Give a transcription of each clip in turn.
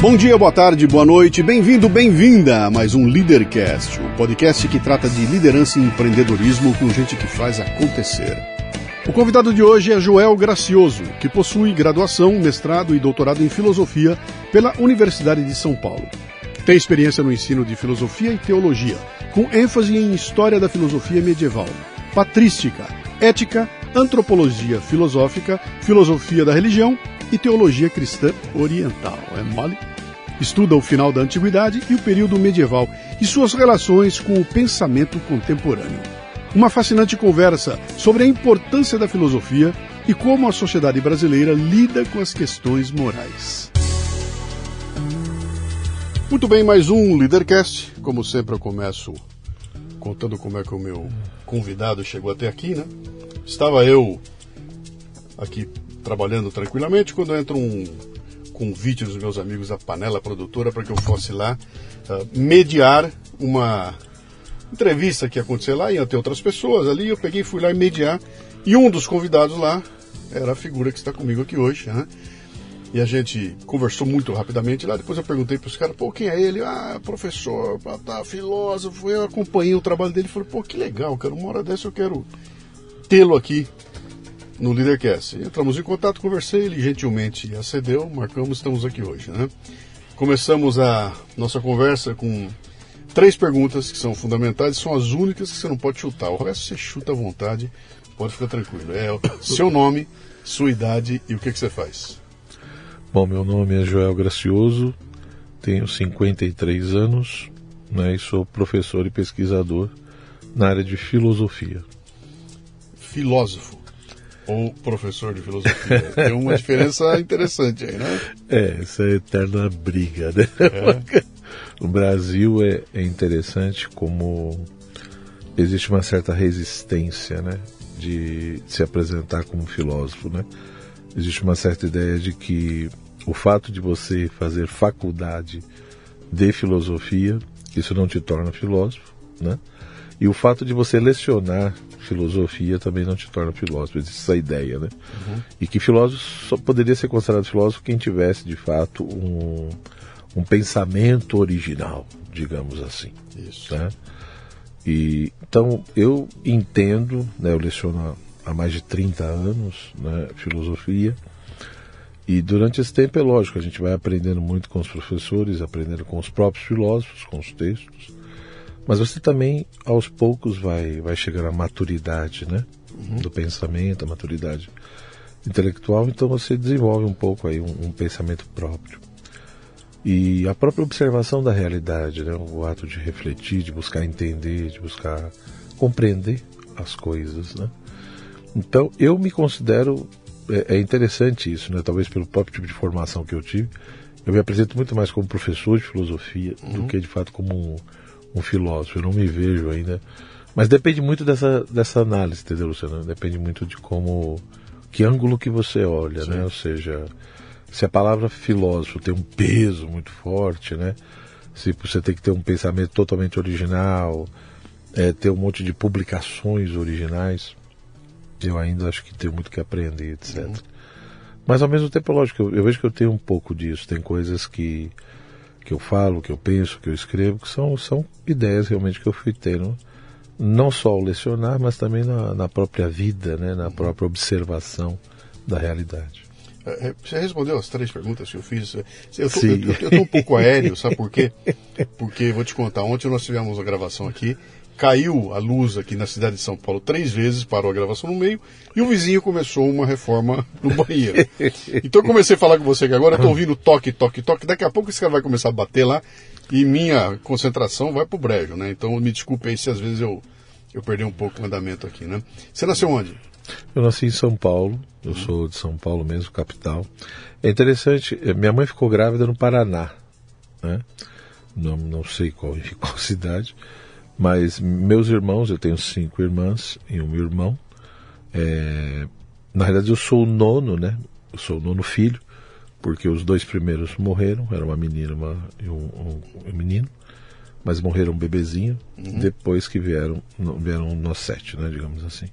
Bom dia, boa tarde, boa noite, bem-vindo, bem-vinda a mais um Leadercast, o um podcast que trata de liderança e empreendedorismo com gente que faz acontecer. O convidado de hoje é Joel Gracioso, que possui graduação, mestrado e doutorado em filosofia pela Universidade de São Paulo. Tem experiência no ensino de filosofia e teologia, com ênfase em história da filosofia medieval, patrística, ética, antropologia filosófica, filosofia da religião e teologia cristã oriental. É mole? Estuda o final da antiguidade e o período medieval e suas relações com o pensamento contemporâneo. Uma fascinante conversa sobre a importância da filosofia e como a sociedade brasileira lida com as questões morais. Muito bem, mais um Leadercast. Como sempre, eu começo contando como é que o meu convidado chegou até aqui, né? Estava eu aqui trabalhando tranquilamente quando entra um convite dos meus amigos da Panela Produtora para que eu fosse lá uh, mediar uma entrevista que ia acontecer lá, ia ter outras pessoas ali, eu peguei fui lá mediar, e um dos convidados lá era a figura que está comigo aqui hoje, né? E a gente conversou muito rapidamente lá. Depois eu perguntei para os caras, pô, quem é ele? Ah, professor, tá, filósofo. Eu acompanhei o trabalho dele e falei, pô, que legal, cara. Uma hora dessa eu quero tê-lo aqui no Leadercast. Entramos em contato, conversei, ele gentilmente acedeu, marcamos, estamos aqui hoje. Né? Começamos a nossa conversa com três perguntas que são fundamentais, são as únicas que você não pode chutar. O resto você chuta à vontade, pode ficar tranquilo. É seu nome, sua idade e o que, que você faz. Bom, meu nome é Joel Gracioso, tenho 53 anos né, e sou professor e pesquisador na área de filosofia. Filósofo ou professor de filosofia. Tem uma diferença interessante aí, né? É, essa é eterna briga, né? É. No Brasil é, é interessante como existe uma certa resistência, né? De se apresentar como filósofo, né? Existe uma certa ideia de que o fato de você fazer faculdade de filosofia, isso não te torna filósofo, né? E o fato de você lecionar filosofia também não te torna filósofo. Existe essa ideia, né? Uhum. E que filósofo só poderia ser considerado filósofo quem tivesse, de fato, um, um pensamento original, digamos assim. Isso. Né? E, então, eu entendo, né, eu leciono há mais de 30 anos né, filosofia, e durante esse tempo é lógico, a gente vai aprendendo muito com os professores, aprendendo com os próprios filósofos, com os textos, mas você também, aos poucos, vai, vai chegar à maturidade né? Uhum. do pensamento, a maturidade intelectual, então você desenvolve um pouco aí um, um, pensamento próprio. E a própria observação da realidade, né? o ato de refletir, de buscar entender, de buscar compreender as coisas. Né? Então eu me considero, é, é interessante isso, né? talvez pelo próprio tipo de formação que eu tive, eu me apresento muito mais como professor de filosofia uhum. do que de fato como um um filósofo, eu não me vejo ainda. Mas depende muito dessa, dessa análise, entendeu, Luciano? Depende muito de como. que ângulo que você olha, Sim. né? Ou seja, se a palavra filósofo tem um peso muito forte, né? Se você tem que ter um pensamento totalmente original, é, ter um monte de publicações originais, eu ainda acho que tenho muito que aprender, etc. Uhum. Mas ao mesmo tempo, lógico, eu, eu vejo que eu tenho um pouco disso. Tem coisas que que eu falo, que eu penso, que eu escrevo, que são, são ideias realmente que eu fui tendo, não só ao lecionar, mas também na, na própria vida, né, na própria observação da realidade. É, é, você respondeu as três perguntas que eu fiz. Eu estou um pouco aéreo, sabe por quê? Porque, vou te contar, ontem nós tivemos a gravação aqui caiu a luz aqui na cidade de São Paulo três vezes, parou a gravação no meio, e o vizinho começou uma reforma no banheiro. Então eu comecei a falar com você que agora estou ouvindo toque, toque, toque, daqui a pouco esse cara vai começar a bater lá e minha concentração vai pro brejo, né? Então me desculpe aí se às vezes eu, eu perdi um pouco o andamento aqui, né? Você nasceu onde? Eu nasci em São Paulo, eu uhum. sou de São Paulo mesmo, capital. É interessante, eh, minha mãe ficou grávida no Paraná, né? Não, não sei qual, qual cidade, mas meus irmãos, eu tenho cinco irmãs e um irmão. É, na realidade, eu sou o nono, né? Eu sou o nono filho, porque os dois primeiros morreram, era uma menina uma, e um, um, um menino, mas morreram bebezinho, uhum. depois que vieram, vieram nós sete, né? Digamos assim.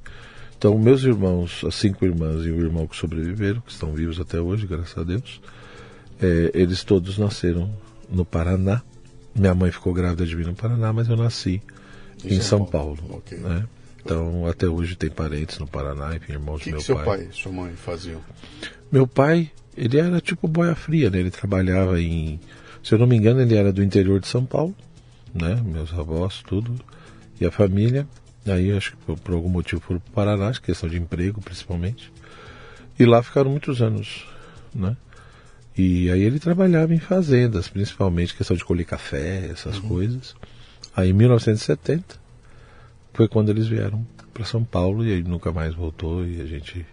Então, meus irmãos, as cinco irmãs e o irmão que sobreviveram, que estão vivos até hoje, graças a Deus, é, eles todos nasceram no Paraná. Minha mãe ficou grávida de mim no Paraná, mas eu nasci em, em São, São, Paulo. Paulo okay. né? Então, até hoje tem parentes no Paraná, enfim, irmãos que do meu que seu pai. pai e sua mãe faziam? Meu pai, ele era tipo boia fria, né? Ele trabalhava em... Se eu não me engano, ele era do interior de São Paulo, né? Meus avós, tudo. E a família. Aí, acho que por, por algum motivo foram para o Paraná, questão de emprego, principalmente. E lá ficaram muitos anos, né? E aí ele trabalhava em fazendas, principalmente questão de colher café, essas uhum. coisas. Aí em 1970 foi quando eles vieram para São Paulo e aí nunca mais voltou e a gente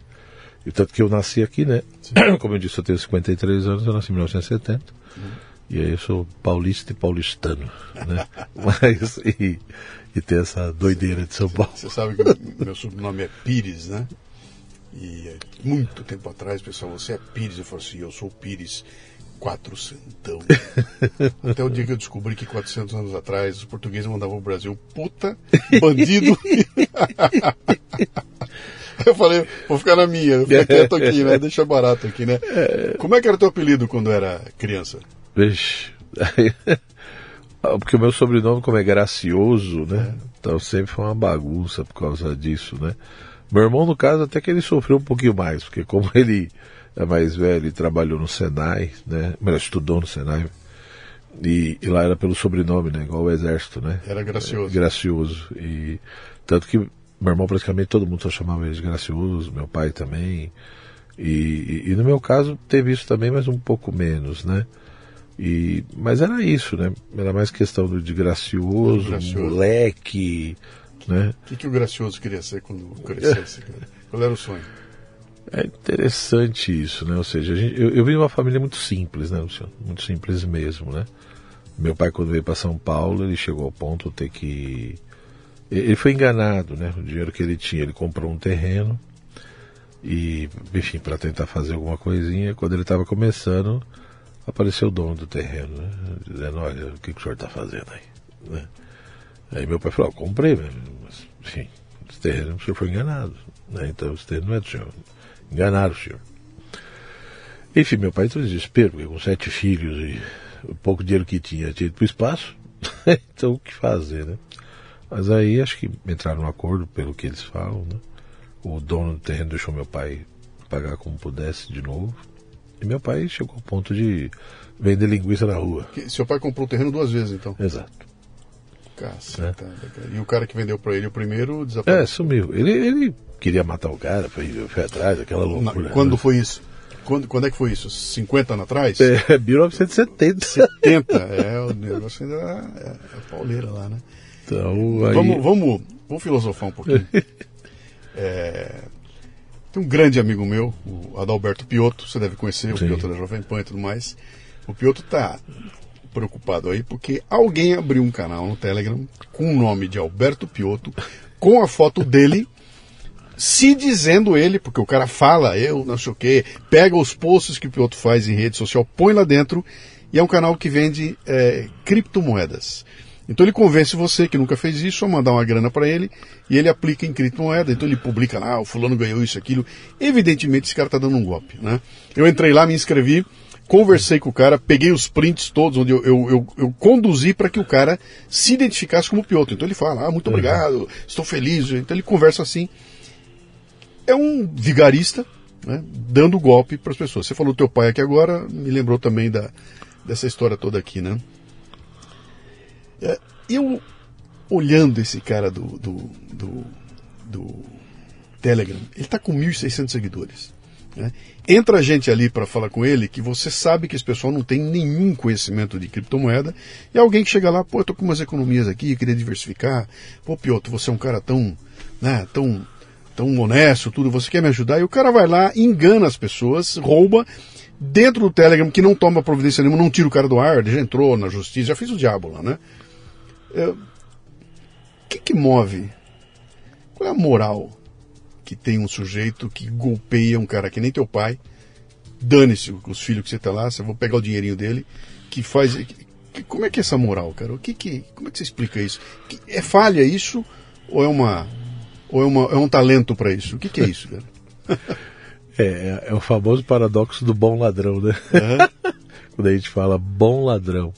e tanto que eu nasci aqui, né? Sim. Como eu disse, eu tenho 53 anos, eu nasci em 1970. Uhum. E aí eu sou paulista e paulistano, né? Mas e, e tem essa doideira de São Paulo. Você sabe que meu sobrenome é Pires, né? E muito tempo atrás, pessoal, você é Pires. Eu falei assim, eu sou Pires quatrocentão. Até o dia que eu descobri que 400 anos atrás os portugueses mandavam o Brasil puta, bandido. eu falei, vou ficar na minha, vou ficar quieto aqui, né? Deixa barato aqui, né? Como é que era teu apelido quando era criança? Vixe. Porque o meu sobrenome, como é gracioso, né? É. Então sempre foi uma bagunça por causa disso, né? Meu irmão, no caso, até que ele sofreu um pouquinho mais, porque como ele é mais velho e trabalhou no Senai, né? Melhor, estudou no Senai. E, e, lá era pelo sobrenome, né? Igual o exército, né? Era gracioso. É, gracioso. E tanto que meu irmão praticamente todo mundo só chamava ele de gracioso, meu pai também. E, e, e, no meu caso teve isso também, mas um pouco menos, né? E, mas era isso, né? Era mais questão do, de gracioso, gracioso. moleque, né? O que, que o gracioso queria ser quando crescesse? Qual era o sonho? É interessante isso, né? Ou seja, gente, eu, eu vim de uma família muito simples, né, Luciano? Muito simples mesmo, né? Meu pai, quando veio para São Paulo, ele chegou ao ponto de ter que. Ele foi enganado, né? O dinheiro que ele tinha, ele comprou um terreno e, enfim, para tentar fazer alguma coisinha. Quando ele estava começando, apareceu o dono do terreno, né? Dizendo: Olha, o que, que o senhor está fazendo aí? Né? Aí meu pai falou: oh, Comprei, mas, enfim, esse terreno o senhor foi enganado. Né? Então, esse terreno não é do senhor. Enganaram o senhor. Enfim, meu pai entrou em desespero, porque com sete filhos e o pouco dinheiro que tinha, tinha ido para o espaço. então, o que fazer, né? Mas aí acho que entraram no acordo, pelo que eles falam, né? O dono do terreno deixou meu pai pagar como pudesse de novo. E meu pai chegou ao ponto de vender linguiça na rua. Que, seu pai comprou o terreno duas vezes, então? Exato. Caceta. É. E o cara que vendeu para ele o primeiro desapareceu? É, sumiu. Ele, ele queria matar o cara, foi, foi atrás, aquela loucura. quando né? foi isso? Quando, quando é que foi isso? 50 anos atrás? É, 1970. 70, é, o negócio ainda é, é pauleira lá, né? Então, aí... vamos, vamos, vamos filosofar um pouquinho. é, tem um grande amigo meu, o Adalberto Piotto, você deve conhecer, o Sim. Piotto da Jovem Pan e tudo mais. O Piotto tá preocupado aí porque alguém abriu um canal no Telegram com o nome de Alberto Piotto, com a foto dele se dizendo ele, porque o cara fala, eu não sei o que, pega os posts que o piloto faz em rede social, põe lá dentro, e é um canal que vende é, criptomoedas. Então ele convence você que nunca fez isso a mandar uma grana para ele e ele aplica em criptomoeda. Então ele publica lá, ah, o fulano ganhou isso, aquilo. Evidentemente esse cara está dando um golpe, né? Eu entrei lá, me inscrevi, conversei com o cara, peguei os prints todos onde eu, eu, eu, eu conduzi para que o cara se identificasse como piloto. Então ele fala, ah, muito uhum. obrigado, estou feliz. Então ele conversa assim é um vigarista né, dando golpe para as pessoas. Você falou do teu pai aqui agora, me lembrou também da, dessa história toda aqui, né? É, eu, olhando esse cara do, do, do, do Telegram, ele está com 1.600 seguidores. Né? Entra gente ali para falar com ele que você sabe que esse pessoal não tem nenhum conhecimento de criptomoeda e alguém que chega lá, pô, eu tô com umas economias aqui, queria diversificar. Pô, Piotr, você é um cara tão, né, tão tão honesto, tudo, você quer me ajudar? E o cara vai lá, engana as pessoas, rouba, dentro do Telegram, que não toma providência nenhuma, não tira o cara do ar, já entrou na justiça, já fez o diabo lá, né? É, o que que move? Qual é a moral que tem um sujeito que golpeia um cara que nem teu pai, dane-se os filhos que você tá lá, você vai pegar o dinheirinho dele, que faz... Como é que é essa moral, cara? O que que, como é que você explica isso? É falha isso ou é uma ou é, uma, é um talento para isso? O que, que, é isso, cara? É, é, é, o famoso paradoxo do bom ladrão, né? Uhum. quando a gente fala bom ladrão.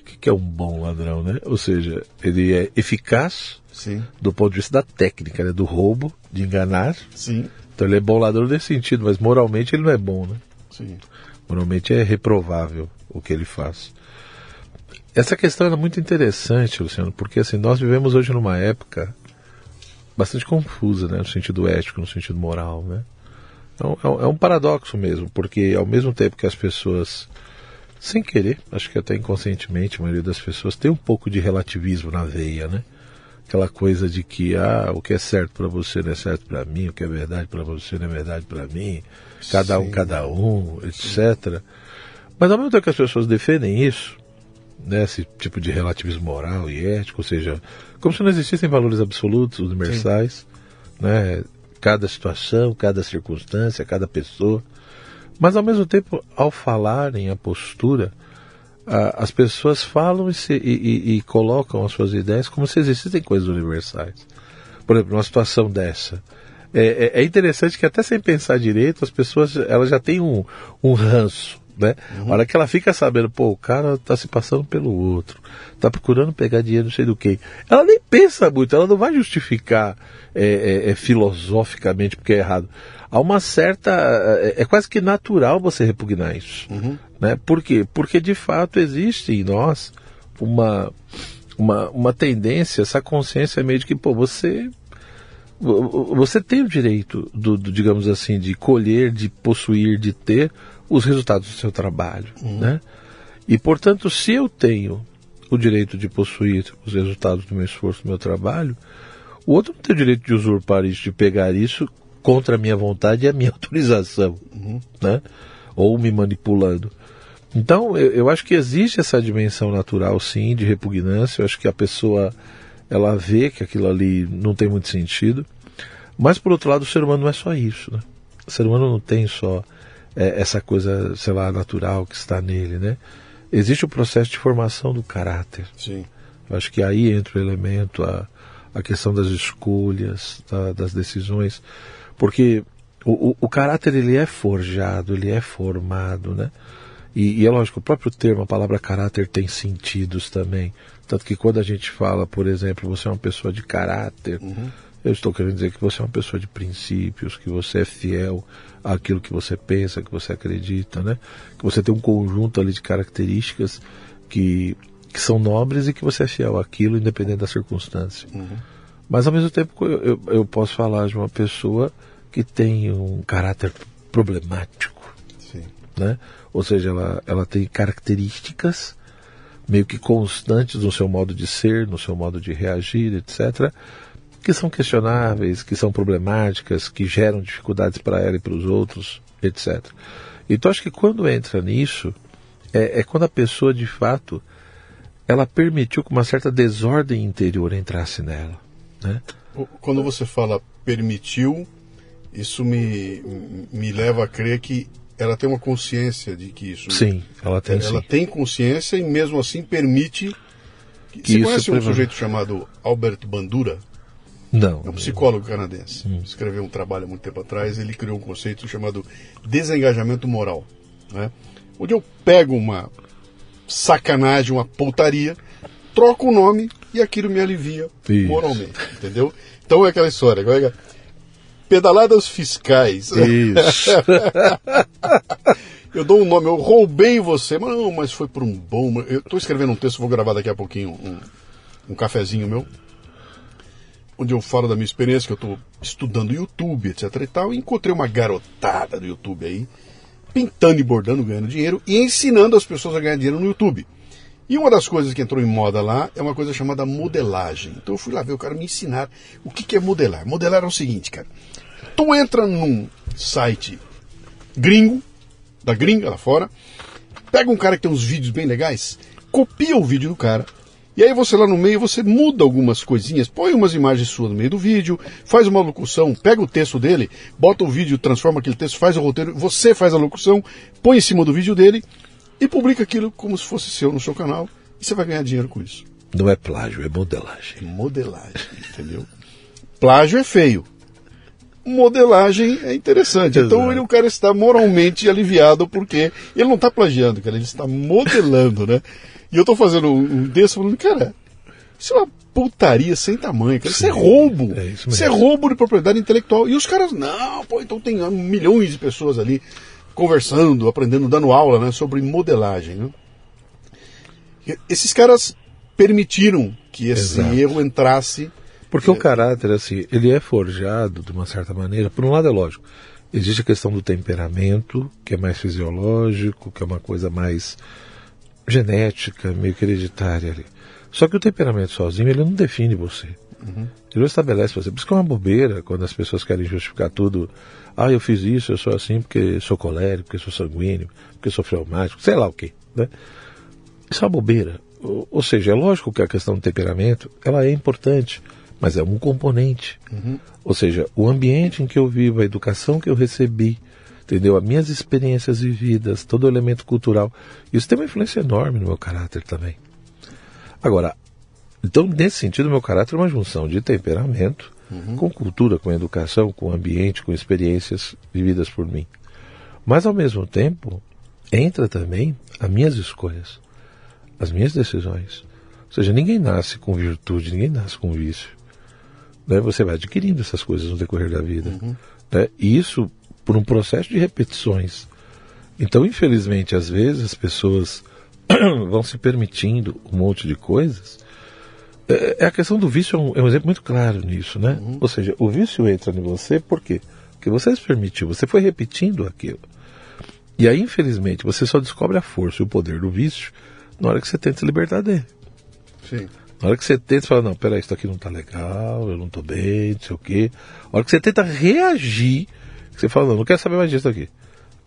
O que, que é um bom ladrão, né? Ou seja, ele é eficaz Sim. do ponto de vista da técnica, né? do roubo, de enganar. Sim. Então ele é bom ladrão nesse sentido, mas moralmente ele não é bom, né? Sim. Moralmente é reprovável o que ele faz. Essa questão é muito interessante, Luciano, porque assim, nós vivemos hoje numa época bastante confusa, né, no sentido ético, no sentido moral, né? Então, é, é um paradoxo mesmo, porque ao mesmo tempo que as pessoas, sem querer, acho que até inconscientemente, a maioria das pessoas tem um pouco de relativismo na veia, né? Aquela coisa de que ah, o que é certo para você não é certo para mim, o que é verdade para você não é verdade para mim, cada um, Sim. cada um, etc. Mas ao mesmo tempo que as pessoas defendem isso, né, esse tipo de relativismo moral e ético, ou seja, como se não existissem valores absolutos, universais, né, cada situação, cada circunstância, cada pessoa. Mas ao mesmo tempo, ao falarem a postura, a- as pessoas falam e, se- e- e- e colocam as suas ideias como se existissem coisas universais. Por exemplo, numa situação dessa. É, é- é interessante que até sem pensar direito, as pessoas elas já têm um, um ranço. Né? A hora que ela fica sabendo, pô, o cara tá se passando pelo outro, tá procurando pegar dinheiro não sei do que. Ela nem pensa muito, ela não vai justificar é, é, é, filosoficamente porque é errado. Há uma certa. É, é quase que natural você repugnar isso. Né? Por quê? Porque de fato existe em nós uma, uma, uma tendência, essa consciência meio de que, pô, você vo- você tem o direito, do, do, digamos assim, de colher, de possuir, de ter os resultados do seu trabalho, né? E portanto, se eu tenho o direito de possuir os resultados do meu esforço, do meu trabalho, o outro não tem o direito de usurpar isso, de pegar isso contra a minha vontade e a minha autorização, né? Ou me manipulando. Então, eu, eu acho que existe essa dimensão natural, sim, de repugnância. Eu acho que a pessoa ela vê que aquilo ali não tem muito sentido. Mas, por outro lado, o ser humano não é só isso. Né? O ser humano não tem só é, essa coisa, sei lá, natural que está nele. Né? Existe o processo de formação do caráter. Sim. Eu acho que aí entra o elemento, a, a questão das escolhas, da- das decisões, porque o, o, o caráter ele é forjado, ele é formado, né? E, e é lógico, o próprio termo, a palavra caráter tem sentidos também. Tanto que quando a gente fala, por exemplo, você é uma pessoa de caráter, eu estou querendo dizer que você é uma pessoa de princípios, que você é fiel àquilo que você pensa, que você acredita, né? Que você tem um conjunto ali de características que, que são nobres e que você é fiel àquilo, independente da circunstância. Mas ao mesmo tempo eu, eu, eu posso falar de uma pessoa que tem um caráter problemático, Sim. né? Ou seja, ela, ela tem características meio que constantes no seu modo de ser, no seu modo de reagir, etc., que são questionáveis, que são problemáticas, que geram dificuldades para ela e para os outros, etc. Então acho que quando entra nisso, é, é quando a pessoa de fato ela permitiu que uma certa desordem interior entrasse nela. Né? Quando você fala permitiu, isso me, me leva a crer que ela tem uma consciência de que isso. Sim, ela tem ela sim. tem consciência e mesmo assim permite. Que, Que você conhece um sujeito chamado Albert Bandura? Não. É um psicólogo canadense. Escreveu um trabalho há muito tempo atrás. Ele criou um conceito chamado desengajamento moral. Né? Onde eu pego uma sacanagem, uma pontaria, troco o nome e aquilo me alivia Isso. moralmente. Entendeu? Então é aquela história. como é é? Pedaladas fiscais. Isso. Eu dou um nome, eu roubei você, mas não, mas foi por um bom. Eu estou escrevendo um texto, vou gravar daqui a pouquinho um, um cafezinho meu, onde eu falo da minha experiência, que eu estou estudando YouTube, etc e tal, e encontrei uma garotada do YouTube aí, pintando e bordando, ganhando dinheiro e ensinando as pessoas a ganhar dinheiro no YouTube. E uma das coisas que entrou em moda lá é uma coisa chamada modelagem. Então eu fui lá ver o cara me ensinar o que, que é modelar. Modelar é o seguinte, cara. Tu entra num site gringo, da gringa lá fora, pega um cara que tem uns vídeos bem legais, copia o vídeo do cara, e aí você lá no meio você muda algumas coisinhas, põe umas imagens suas no meio do vídeo, faz uma locução, pega o texto dele, bota o vídeo, transforma aquele texto, faz o roteiro, você faz a locução, põe em cima do vídeo dele e publica aquilo como se fosse seu no seu canal, e você vai ganhar dinheiro com isso. Não é plágio, é modelagem. Modelagem, entendeu? Plágio é feio. Modelagem é interessante. Exato. Então ele, o cara está moralmente aliviado porque ele não está plagiando, cara, ele está modelando, né? E eu estou fazendo um desse falando, cara, isso é uma putaria sem tamanho, cara. Isso é roubo. É isso, isso, é roubo de propriedade intelectual. E os caras, não, pô, então tem milhões de pessoas ali conversando, aprendendo, dando aula né, sobre modelagem. Né? Esses caras permitiram que esse Exato. erro entrasse. Porque é... o caráter, assim, ele é forjado de uma certa maneira. Por um lado, é lógico, existe a questão do temperamento, que é mais fisiológico, que é uma coisa mais genética, meio que hereditária ali. Só que o temperamento sozinho, ele não define você. Uhum. Ele não estabelece você. Por isso que é uma bobeira quando as pessoas querem justificar tudo. Ah, eu fiz isso, eu sou assim porque sou colérico, porque sou sanguíneo, porque sou fleumático, sei lá o quê. Né? Isso é uma bobeira. Ou, ou, seja, é lógico que a questão do temperamento ela é importante, mas é um componente. Uhum. Ou seja, o ambiente em que eu vivo, a educação que eu recebi, entendeu? As minhas experiências vividas, todo o elemento cultural, isso tem uma influência enorme no meu caráter também. Agora, então, nesse sentido, meu caráter é uma junção de temperamento uhum. com cultura, com educação, com ambiente, com experiências vividas por mim. Mas, ao mesmo tempo, entra também as minhas escolhas, as minhas decisões. Ou seja, ninguém nasce com virtude, ninguém nasce com vício. Né? Você vai adquirindo essas coisas no decorrer da vida. Uhum. Né? E isso por um processo de repetições. Então, infelizmente, às vezes as pessoas vão se permitindo um monte de coisas. É, é, a questão do vício é um, é um, exemplo muito claro nisso, né? Uhum. Ou seja, o vício entra em você por quê? Porque você se permitiu, você foi repetindo aquilo. E aí, infelizmente, você só descobre a força e o poder do vício na hora que você tenta se libertar dele. Sim. Na hora que você tenta falar, não, peraí, isso aqui não tá legal, eu não tô bem, não sei o quê. Na hora que você tenta reagir, você fala, não, não quero saber mais disso aqui.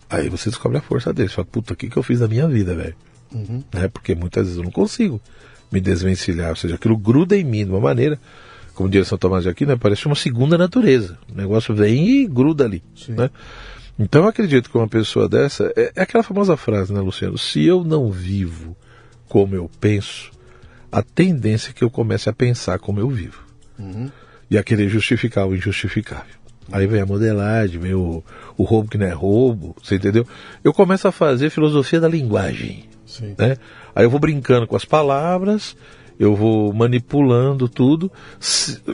Aí você descobre a força dele. Você fala, puta, o que, que eu fiz na minha vida, velho? Uhum. Né? Porque muitas vezes eu não consigo me desvencilhar, ou seja, aquilo gruda em mim de uma maneira, como diria São Tomás de Aquino, né? parece uma segunda natureza. O negócio vem e gruda ali. Né? Então eu acredito que uma pessoa dessa, é, é aquela famosa frase, né, Luciano? Se eu não vivo como eu penso, a tendência é que eu comece a pensar como eu vivo. Uhum. E a querer justificar o injustificável. Aí vem a modelagem, vem o, o roubo que não é roubo, você entendeu? Eu começo a fazer filosofia da linguagem. Sim. Né? Aí eu vou brincando com as palavras, eu vou manipulando tudo,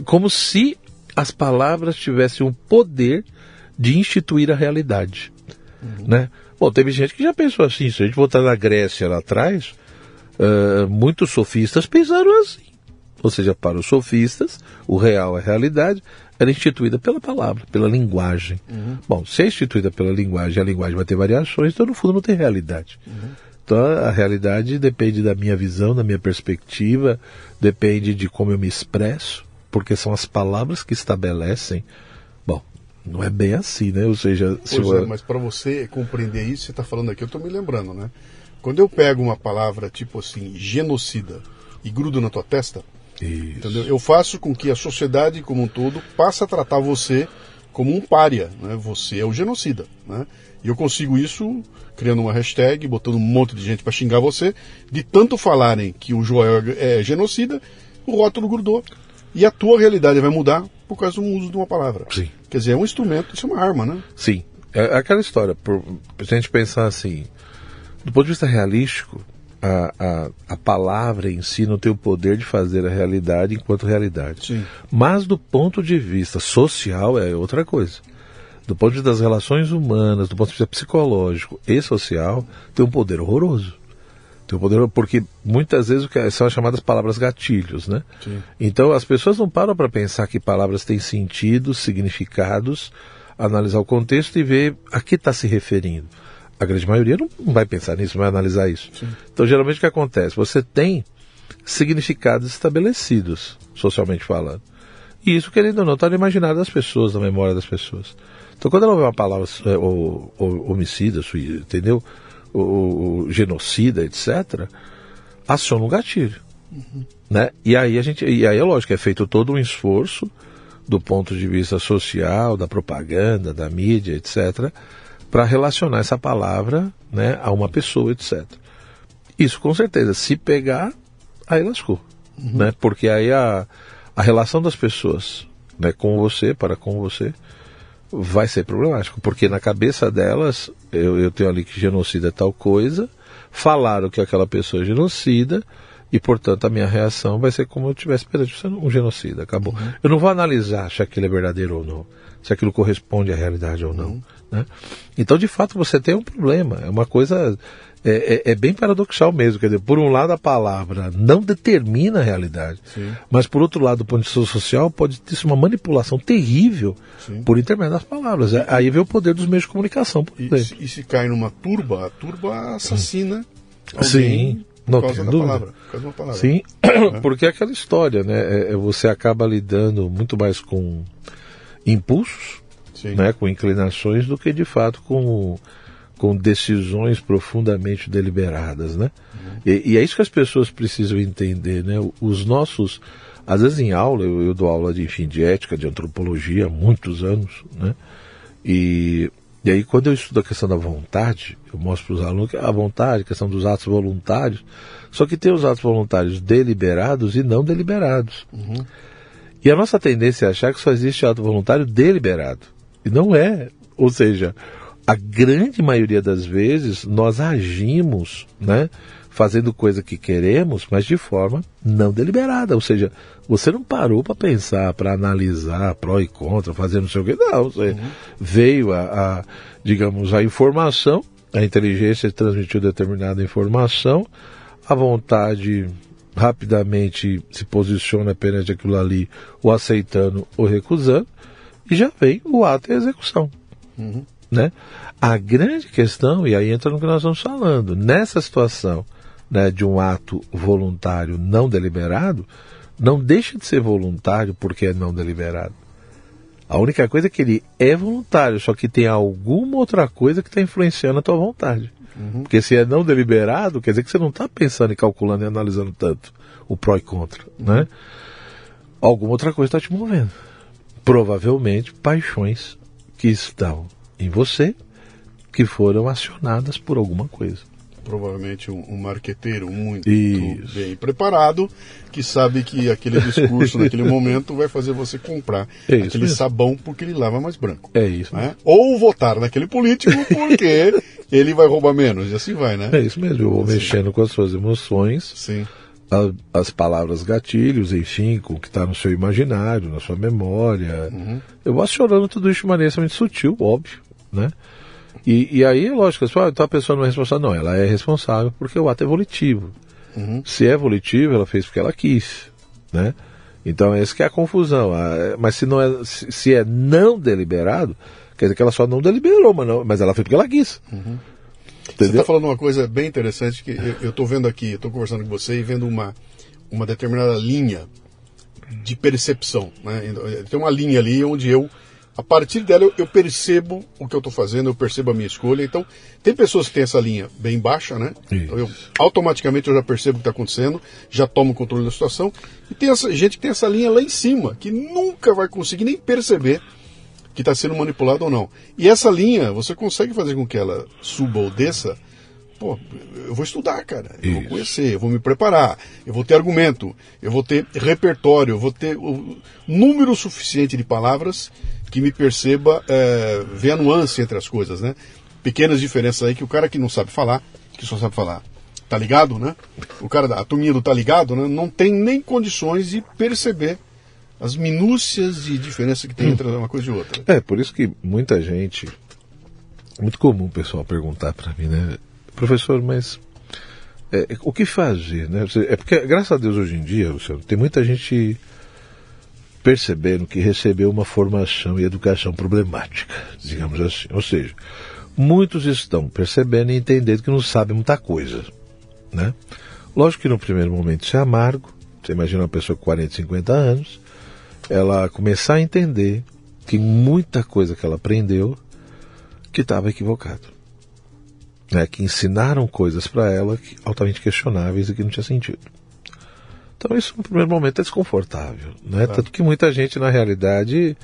como se as palavras tivessem o poder de instituir a realidade. Uhum. Né? Bom, teve gente que já pensou assim, se a gente voltar na Grécia lá atrás, uh, muitos sofistas pensaram assim. Ou seja, para os sofistas, o real é a realidade, era instituída pela palavra, pela linguagem. Uhum. Bom, se é instituída pela linguagem, a linguagem vai ter variações, então no fundo não tem realidade. Uhum. Então a realidade depende da minha visão, da minha perspectiva, depende de como eu me expresso, porque são as palavras que estabelecem. Bom, não é bem assim, né? Ou seja, se pois eu... é, mas para você compreender isso, você está falando aqui, eu estou me lembrando, né? Quando eu pego uma palavra tipo assim, genocida, e grudo na tua testa, isso. entendeu? Eu faço com que a sociedade como um todo passe a tratar você como um pária, né? Você é o genocida, né? E eu consigo isso criando uma hashtag, botando um monte de gente para xingar você, de tanto falarem que o Joel é genocida, o rótulo grudou. E a tua realidade vai mudar por causa do uso de uma palavra. Sim. Quer dizer, é um instrumento, isso é uma arma, né? Sim. É aquela história, por, a gente pensar assim, do ponto de vista realístico, a, a, a, palavra em si não tem o poder de fazer a realidade enquanto realidade. Sim. Mas do ponto de vista social é outra coisa do ponto de vista das relações humanas, do ponto de vista psicológico e social, tem um poder horroroso. Tem um poder porque muitas vezes são as chamadas palavras gatilhos, né? Sim. Então as pessoas não param para pensar que palavras têm sentido, significados, analisar o contexto e ver a que está se referindo. A grande maioria não vai pensar nisso, não vai analisar isso. Sim. Então geralmente o que acontece? Você tem significados estabelecidos, socialmente falando. E isso, querendo ou não, está no imaginário das pessoas, na memória das pessoas. Então, quando ela ouve uma palavra é, o, o, homicida, entendeu? O, o, genocida, etc., aciona um gatilho. Uhum. Né? E aí a gente. E aí é lógico, é feito todo um esforço do ponto de vista social, da propaganda, da mídia, etc., para relacionar essa palavra né, a uma pessoa, etc. Isso com certeza, se pegar, aí lascou. Uhum. Né? Porque aí a, a relação das pessoas né, com você, para com você, vai ser problemático, porque na cabeça delas, eu, eu tenho ali que genocida é tal coisa, falaram que aquela pessoa é genocida, e portanto a minha reação vai ser como eu tivesse perante um genocida, acabou. Uhum. Eu não vou analisar se aquilo é verdadeiro ou não, se aquilo corresponde à realidade ou não. Uhum. Né? Então, de fato, você tem um problema, é uma coisa é, é, é, bem paradoxal mesmo. Quer dizer, por um lado, a palavra não determina a realidade, Sim. mas por outro lado, do ponto de vista social, pode ter uma manipulação terrível Sim. por intermédio das palavras. É, aí vem o poder dos meios de comunicação. E, se, e, se cai numa turba, a turba assassina Sim. Não, por, causa da palavra, por palavra. Sim, é. porque é aquela história, né? É, é, você acaba lidando muito mais com impulsos, né? com inclinações, do que de fato com com decisões profundamente deliberadas, né? Uhum. E, e, é isso que as pessoas precisam entender, né? Os nossos, às vezes em aula, eu, eu dou aula de, enfim, de ética, de antropologia há muitos anos, né? E, e aí quando eu estudo a questão da vontade, eu mostro para os alunos que a vontade, a questão dos atos voluntários, só que tem os atos voluntários deliberados e não deliberados. Uhum. E a nossa tendência é achar que só existe ato voluntário deliberado. E não é. Ou seja, a grande maioria das vezes nós agimos, né, fazendo coisa que queremos, mas de forma não deliberada. Ou seja, você não parou para pensar, para analisar pró e contra, fazer não sei o quê. Não, você uhum. veio a, a, digamos, a informação, a inteligência transmitiu determinada informação, a vontade rapidamente se posiciona apenas de aquilo ali, ou aceitando ou recusando, e já vem o ato e a execução. Uhum. Né? A grande questão, e aí entra no que nós estamos falando, nessa situação né, de um ato voluntário não deliberado, não deixa de ser voluntário porque é não deliberado. A única coisa é que ele é voluntário, só que tem alguma outra coisa que está influenciando a tua vontade. Uhum. Porque se é não deliberado, quer dizer que você não está pensando e calculando e analisando tanto o pró e contra. Uhum. Né? Alguma outra coisa está te movendo. Provavelmente paixões que estão em você que foram acionadas por alguma coisa. Provavelmente um, um marqueteiro muito Isso. bem preparado que sabe que aquele discurso naquele momento vai fazer você comprar é aquele mesmo. sabão porque ele lava mais branco. É isso. Né? Ou votar naquele político porque ele vai roubar menos. E assim vai, né? É isso mesmo. Eu vou assim. mexendo com as suas emoções. Sim. A, as palavras gatilhos, enfim, com o que está no seu imaginário, na sua memória. Uhum. Eu vou acionando tudo isso de maneira extremamente sutil, óbvio né? E, e aí, lógico, ah, então a pessoa não é responsável. Não, ela é responsável porque o ato é volitivo. Uhum. Se é volitivo, ela fez porque ela quis, né? Então, essa que é a confusão. Mas se, não é, se é não deliberado, quer dizer que ela só não deliberou, mas, não, mas ela fez porque ela quis. Uhum. Você está falando uma coisa bem interessante que eu estou vendo aqui, estou conversando com você e vendo uma, uma determinada linha de percepção. Né? Tem uma linha ali onde eu a partir dela eu, eu percebo o que eu estou fazendo, eu percebo a minha escolha. Então, tem pessoas que têm essa linha bem baixa, né? Então, eu, automaticamente eu já percebo o que está acontecendo, já tomo o controle da situação. E tem essa gente que tem essa linha lá em cima, que nunca vai conseguir nem perceber que está sendo manipulado ou não. E essa linha, você consegue fazer com que ela suba ou desça pô, eu vou estudar, cara. Eu Isso. vou conhecer, eu vou me preparar, eu vou ter argumento, eu vou ter repertório, eu vou ter o número suficiente de palavras que me perceba é, ver a nuance entre as coisas, né? Pequenas diferenças aí que o cara que não sabe falar, que só sabe falar, tá ligado, né? O cara, a turminha do tá ligado, né? Não tem nem condições de perceber as minúcias e diferenças que tem entre uma coisa e outra. É, por isso que muita gente. Muito comum o pessoal perguntar para mim, né? Professor, mas é, o que fazer, né? É porque, graças a Deus, hoje em dia, Luciano, tem muita gente percebendo que recebeu uma formação e educação problemática, digamos assim. Ou seja, muitos estão percebendo e entendendo que não sabem muita coisa. Né? Lógico que no primeiro momento isso é amargo. Você imagina uma pessoa com 40, 50 anos, ela começar a entender que muita coisa que ela aprendeu que estava equivocado. Né? Que ensinaram coisas para ela que, altamente questionáveis e que não tinha sentido. Então isso no primeiro momento é desconfortável, né? Tanto que muita gente na realidade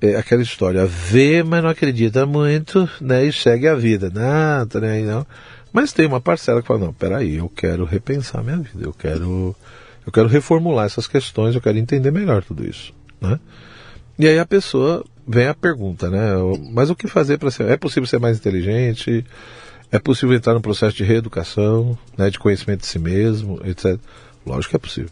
é aquela história, vê, mas não acredita muito, né? E segue a vida. Não, tá nem aí não. Mas tem uma parcela que fala, não, peraí, eu quero repensar minha vida, eu quero, eu quero reformular essas questões, eu quero entender melhor tudo isso, né? E aí a pessoa vem a pergunta, né? Mas o que fazer para ser? É possível ser mais inteligente? É possível entrar no processo de reeducação, né, de conhecimento de si mesmo, etc. Lógico que é possível.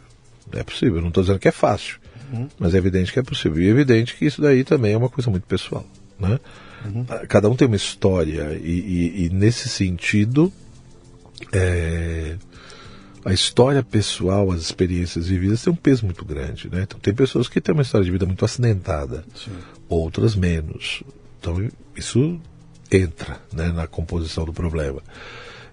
É possível. Não estou dizendo que é fácil, uhum. mas é evidente que é possível. E é evidente que isso daí também é uma coisa muito pessoal, né? Uhum. Cada um tem uma história e, e, e nesse sentido, é, a história pessoal, as experiências vividas têm um peso muito grande, né? Então tem pessoas que têm uma história de vida muito acidentada, Sim. outras menos. Então isso entra né, na composição do problema.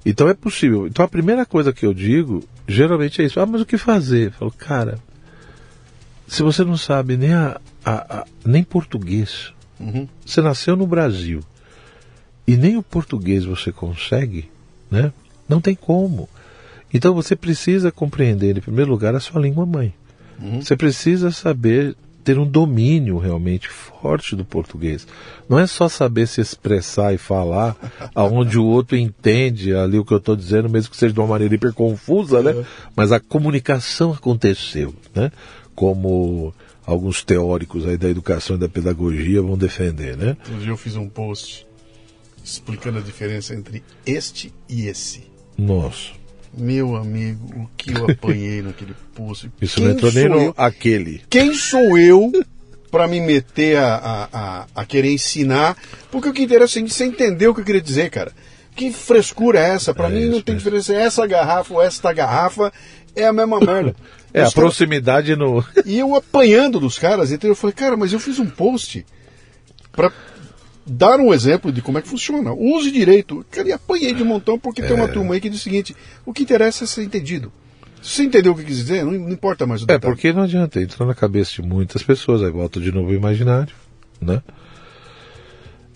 Então é possível. Então a primeira coisa que eu digo, geralmente é isso. Ah, mas o que fazer? Eu falo, cara, se você não sabe nem, a, a, a nem português, uhum. você nasceu no Brasil e nem o português você consegue, né? Não tem como. Então você precisa compreender, em primeiro lugar, a sua língua mãe. Uhum. Você precisa saber ter um domínio realmente forte do português. Não é só saber se expressar e falar aonde o outro entende ali o que eu estou dizendo, mesmo que seja de uma maneira hiper confusa, né? Mas a comunicação aconteceu, né? Como alguns teóricos aí da educação e da pedagogia vão defender, né? Outro dia eu fiz um post explicando a diferença entre este e esse. Nossa. Meu amigo, o que eu apanhei naquele poço. Isso Quem não entrou nem no eu? aquele. Quem sou eu para me meter a, a, a, a, querer ensinar? Porque o que interessa é você entender o que eu queria dizer, cara. Que frescura é essa? Para é mim não tem mesmo. diferença. Essa garrafa ou esta garrafa é a mesma merda. É, Os a proximidade no. E eu apanhando dos caras, então eu falei, cara, mas eu fiz um post para dar um exemplo de como é que funciona. Use direito. Cara, e apanhei de montão porque é. tem uma é. turma aí que diz o seguinte: o que interessa é ser entendido. Se você entendeu o que quis dizer, não, não importa mais o detalhe. É, porque não adianta, entrou na cabeça de muitas pessoas, aí volta de novo o imaginário, né?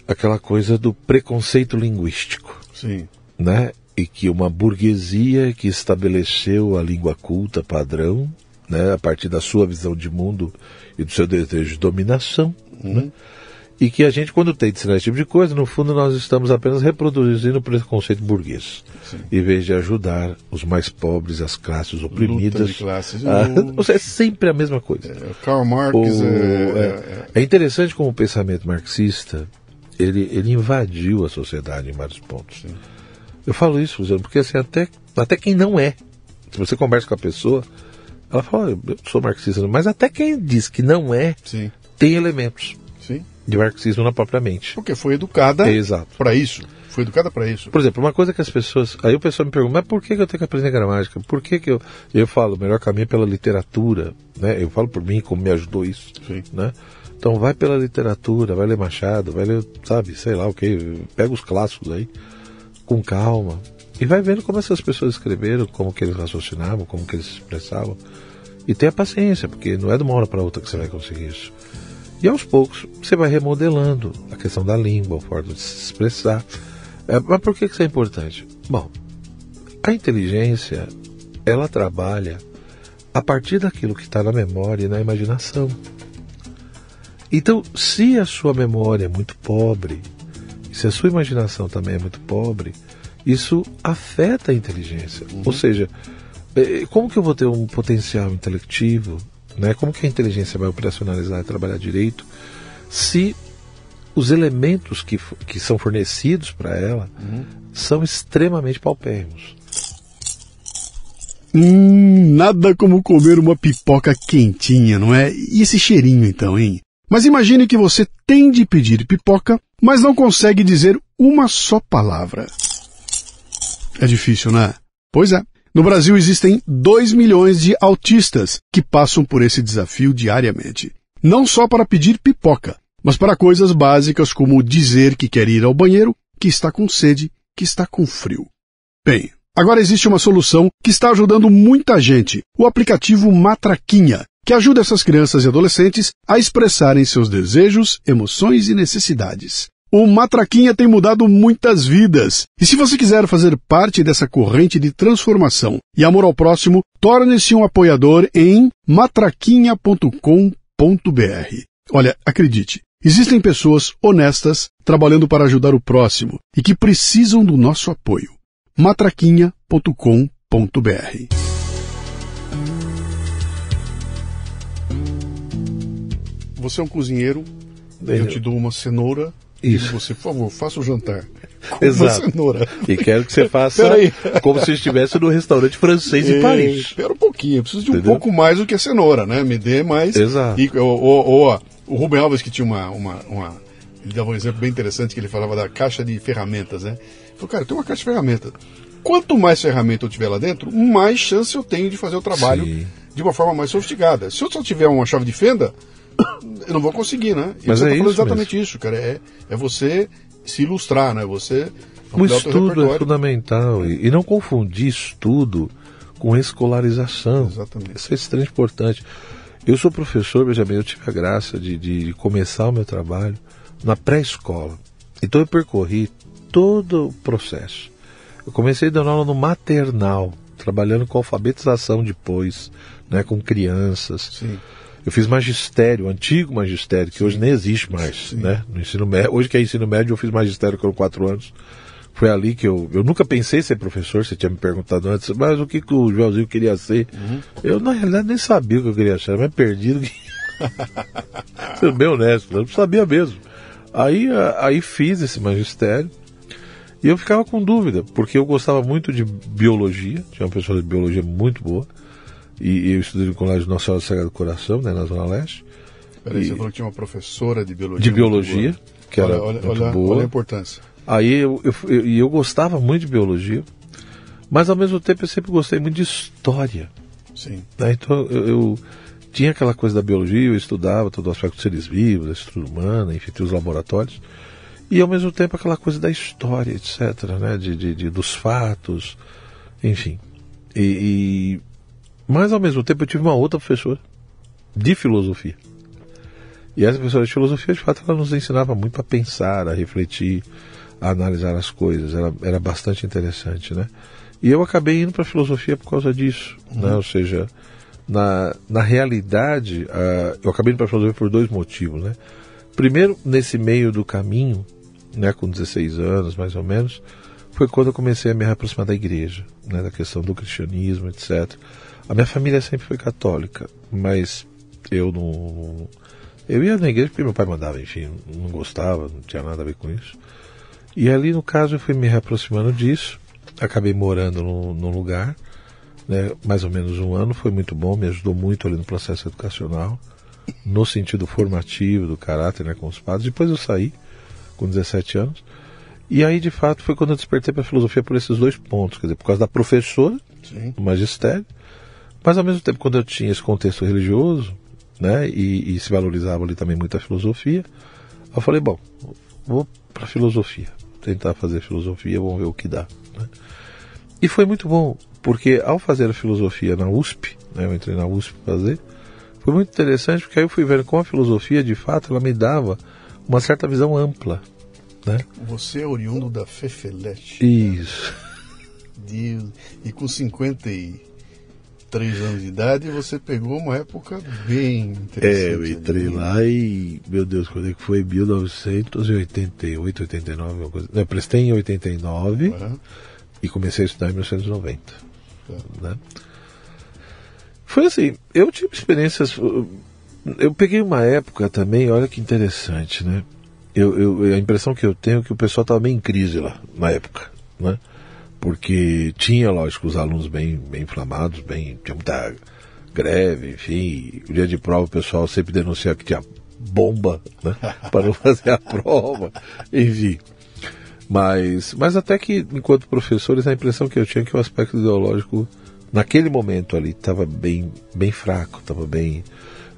Aquela coisa do preconceito linguístico. Sim. Né? E que uma burguesia que estabeleceu a língua culta padrão, né, a partir da sua visão de mundo e do seu desejo de dominação, uhum. né? E que a gente, quando tem esse tipo de coisa, no fundo nós estamos apenas reproduzindo o preconceito burguês, Sim. em vez de ajudar os mais pobres, as classes oprimidas. Luta de classes. A, ou seja, é sempre a mesma coisa. É, Karl Marx o, é, é, é, é, interessante como o pensamento marxista ele, ele invadiu a sociedade em vários pontos. Sim. Eu falo isso, porque assim, até, até quem não é, se você conversa com a pessoa, ela fala, eu sou marxista, mas até quem diz que não é, Sim. tem elementos. De marxismo na própria mente. Porque foi educada para isso. Foi educada para isso. Por exemplo, uma coisa que as pessoas. Aí o pessoal me pergunta, mas por que eu tenho que aprender gramática? Por que, que eu. Eu falo, o melhor caminho é pela literatura. Né? Eu falo por mim como me ajudou isso. Sim. Né? Então vai pela literatura, vai ler Machado, vai ler, sabe, sei lá o que. Pega os clássicos aí, com calma. E vai vendo como essas pessoas escreveram, como que eles raciocinavam, como que eles se expressavam. E tenha paciência, porque não é de uma hora para outra que você vai conseguir isso. E aos poucos você vai remodelando a questão da língua, a forma de se expressar. É, mas por que isso é importante? Bom, a inteligência ela trabalha a partir daquilo que está na memória e na imaginação. Então, se a sua memória é muito pobre, se a sua imaginação também é muito pobre, isso afeta a inteligência. Uhum. Ou seja, é, como que eu vou ter um potencial intelectivo né? Como que a inteligência vai operacionalizar e trabalhar direito se os elementos que, que são fornecidos para ela uhum. são extremamente paupérrimos? Hum, nada como comer uma pipoca quentinha, não é? E esse cheirinho então, hein? Mas imagine que você tem de pedir pipoca, mas não consegue dizer uma só palavra. É difícil, né? Pois é. No Brasil existem 2 milhões de autistas que passam por esse desafio diariamente. Não só para pedir pipoca, mas para coisas básicas como dizer que quer ir ao banheiro, que está com sede, que está com frio. Bem, agora existe uma solução que está ajudando muita gente, o aplicativo Matraquinha, que ajuda essas crianças e adolescentes a expressarem seus desejos, emoções e necessidades. O Matraquinha tem mudado muitas vidas. E se você quiser fazer parte dessa corrente de transformação e amor ao próximo, torne-se um apoiador em matraquinha.com.br. Olha, acredite, existem pessoas honestas trabalhando para ajudar o próximo e que precisam do nosso apoio. matraquinha.com.br. você é um cozinheiro, eu te dou uma cenoura Isso. você, por favor, faça o jantar. Com Exato. E quero que você faça como se estivesse no restaurante francês em Paris. Espera um pouquinho, eu preciso de um Entendeu? pouco mais do que a cenoura, né? Me dê mais. Exato. E, ou, ou- o Rubem Alves que tinha uma, uma, uma- Ele dava um exemplo bem interessante que ele falava da caixa de ferramentas, né? Ele falou, cara, eu tenho uma caixa de ferramentas. Quanto mais ferramenta eu tiver lá dentro, mais chance eu tenho de fazer o trabalho Sim. de uma forma mais sofisticada. Se eu só tiver uma chave de fenda, eu não vou conseguir, né? E Mas você é tá isso exatamente isso, cara. É, é você se ilustrar, né? Você O estudo é fundamental e, e não confundir estudo com escolarização. Exatamente. Isso é extremamente importante. Eu sou professor, veja bem, eu tive a graça de, de começar o meu trabalho na pré-escola. Então eu percorri todo o processo. Eu comecei dando aula no maternal, trabalhando com alfabetização depois, né, com crianças. Sim. Eu fiz magistério, antigo magistério, que hoje nem existe mais, Sim. né? No ensino médio, hoje que é ensino médio, eu fiz magistério com quatro anos. Foi ali que eu, eu nunca pensei em ser professor, você tinha me perguntado antes, mas o que, que o Joãozinho queria ser? Uhum. Eu, na realidade, nem sabia o que eu queria ser, era mais perdido que. Sendo bem honesto, eu não sabia mesmo. Aí, aí fiz esse magistério e eu ficava com dúvida, porque eu gostava muito de biologia, tinha uma pessoa de biologia muito boa, e, e eu estudei no Colégio Nossa Senhora do Sagrado Coração, né, na Zona Leste, Peraí, E- você falou que tinha uma professora de biologia. de biologia, que era olha, muito olha, boa. olha a importância. Aí eu, eu, eu, e eu gostava muito de biologia, mas ao mesmo tempo eu sempre gostei muito de história. Sim. né? Então eu, eu tinha aquela coisa da biologia, eu estudava todo o aspecto dos seres vivos, da estrutura humana, enfim, tinha os laboratórios. E ao mesmo tempo aquela coisa da história, etc., né? de, de, de- dos fatos, enfim. E- Mas ao mesmo tempo eu tive uma outra professora de filosofia. E essa professora de filosofia, de fato, ela nos ensinava muito a pensar, a refletir, a analisar as coisas. Ela era bastante interessante, né? E eu acabei indo para a filosofia por causa disso, né? Ou seja, na, na realidade, eu acabei indo para a filosofia por dois motivos, né? Primeiro, nesse meio do caminho, né, com 16 anos mais ou menos, foi quando eu comecei a me aproximar da igreja, né, da questão do cristianismo, etc. A minha família sempre foi católica, mas eu não. Eu ia na igreja porque meu pai mandava, enfim, não gostava, não tinha nada a ver com isso. E ali, no caso, eu fui me reaproximando disso, acabei morando num, num lugar, né, mais ou menos um ano, foi muito bom, me ajudou muito ali no processo educacional, no sentido formativo do caráter né, com os padres. Depois eu saí, com 17 anos, e aí, de fato, foi quando eu despertei para a filosofia por esses dois pontos, quer dizer, por causa da professora, Sim. do magistério, mas ao mesmo tempo, quando eu tinha esse contexto religioso, né, e, e se valorizava ali também muito a filosofia, eu falei, bom, vou para filosofia, tentar fazer filosofia, vamos ver o que dá. né. E foi muito bom, porque ao fazer a filosofia na USP, né, eu entrei na USP para fazer, foi muito interessante, porque aí eu fui vendo como a filosofia, de fato, ela me dava uma certa visão ampla, né? Você é oriundo da Fefelete. Isso. Deus. E com 53 anos de idade, você pegou uma época bem interessante. É, eu entrei ali. lá e, meu Deus, quando é que foi? 1988, 89, alguma coisa. Eu prestei em 89 Aham. e comecei a estudar em 1990. Tá. né? Foi assim, eu tive experiências. Eu peguei uma época também, olha que interessante, né? Eu, eu- a impressão que eu tenho é que o pessoal estava bem em crise lá, na época, né? Porque tinha, lógico, os alunos bem, bem inflamados, bem, tinha muita greve, enfim. O dia de prova o pessoal sempre denunciava que tinha bomba, né? Para não fazer a prova, enfim. Mas, mas até que, enquanto professores, a impressão que eu tinha é que o aspecto ideológico, naquele momento ali, estava bem, bem fraco, estava bem.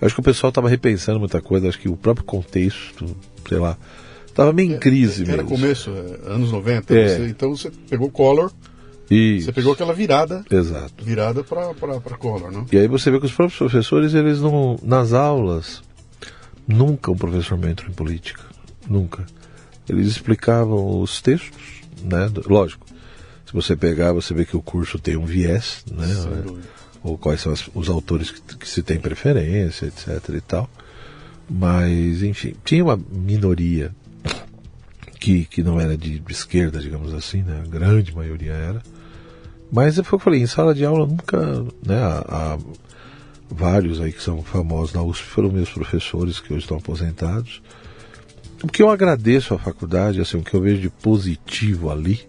Acho que o pessoal estava repensando muita coisa, acho que o próprio contexto, sei lá, estava meio em crise Era mesmo. começo, é, anos 90. É. você- então você pegou Collor, Isso. você pegou aquela virada, Exato. virada para Collor, não? E aí você vê que os próprios professores, eles não. Nas aulas, nunca um professor entrou em política. Nunca. Eles explicavam os textos, né? Lógico. Se você pegar, você vê que o curso tem um viés, né? É, ou quais são as- os autores que, que se tem preferência, etc. e tal. Mas, enfim, tinha uma minoria que, que não era de, de esquerda, digamos assim, né? A grande maioria era. Mas é eu falei, em sala de aula nunca, né? Vários aí que são famosos na USP foram meus professores que hoje estão aposentados. O que eu agradeço à faculdade, assim, o que eu vejo de positivo ali,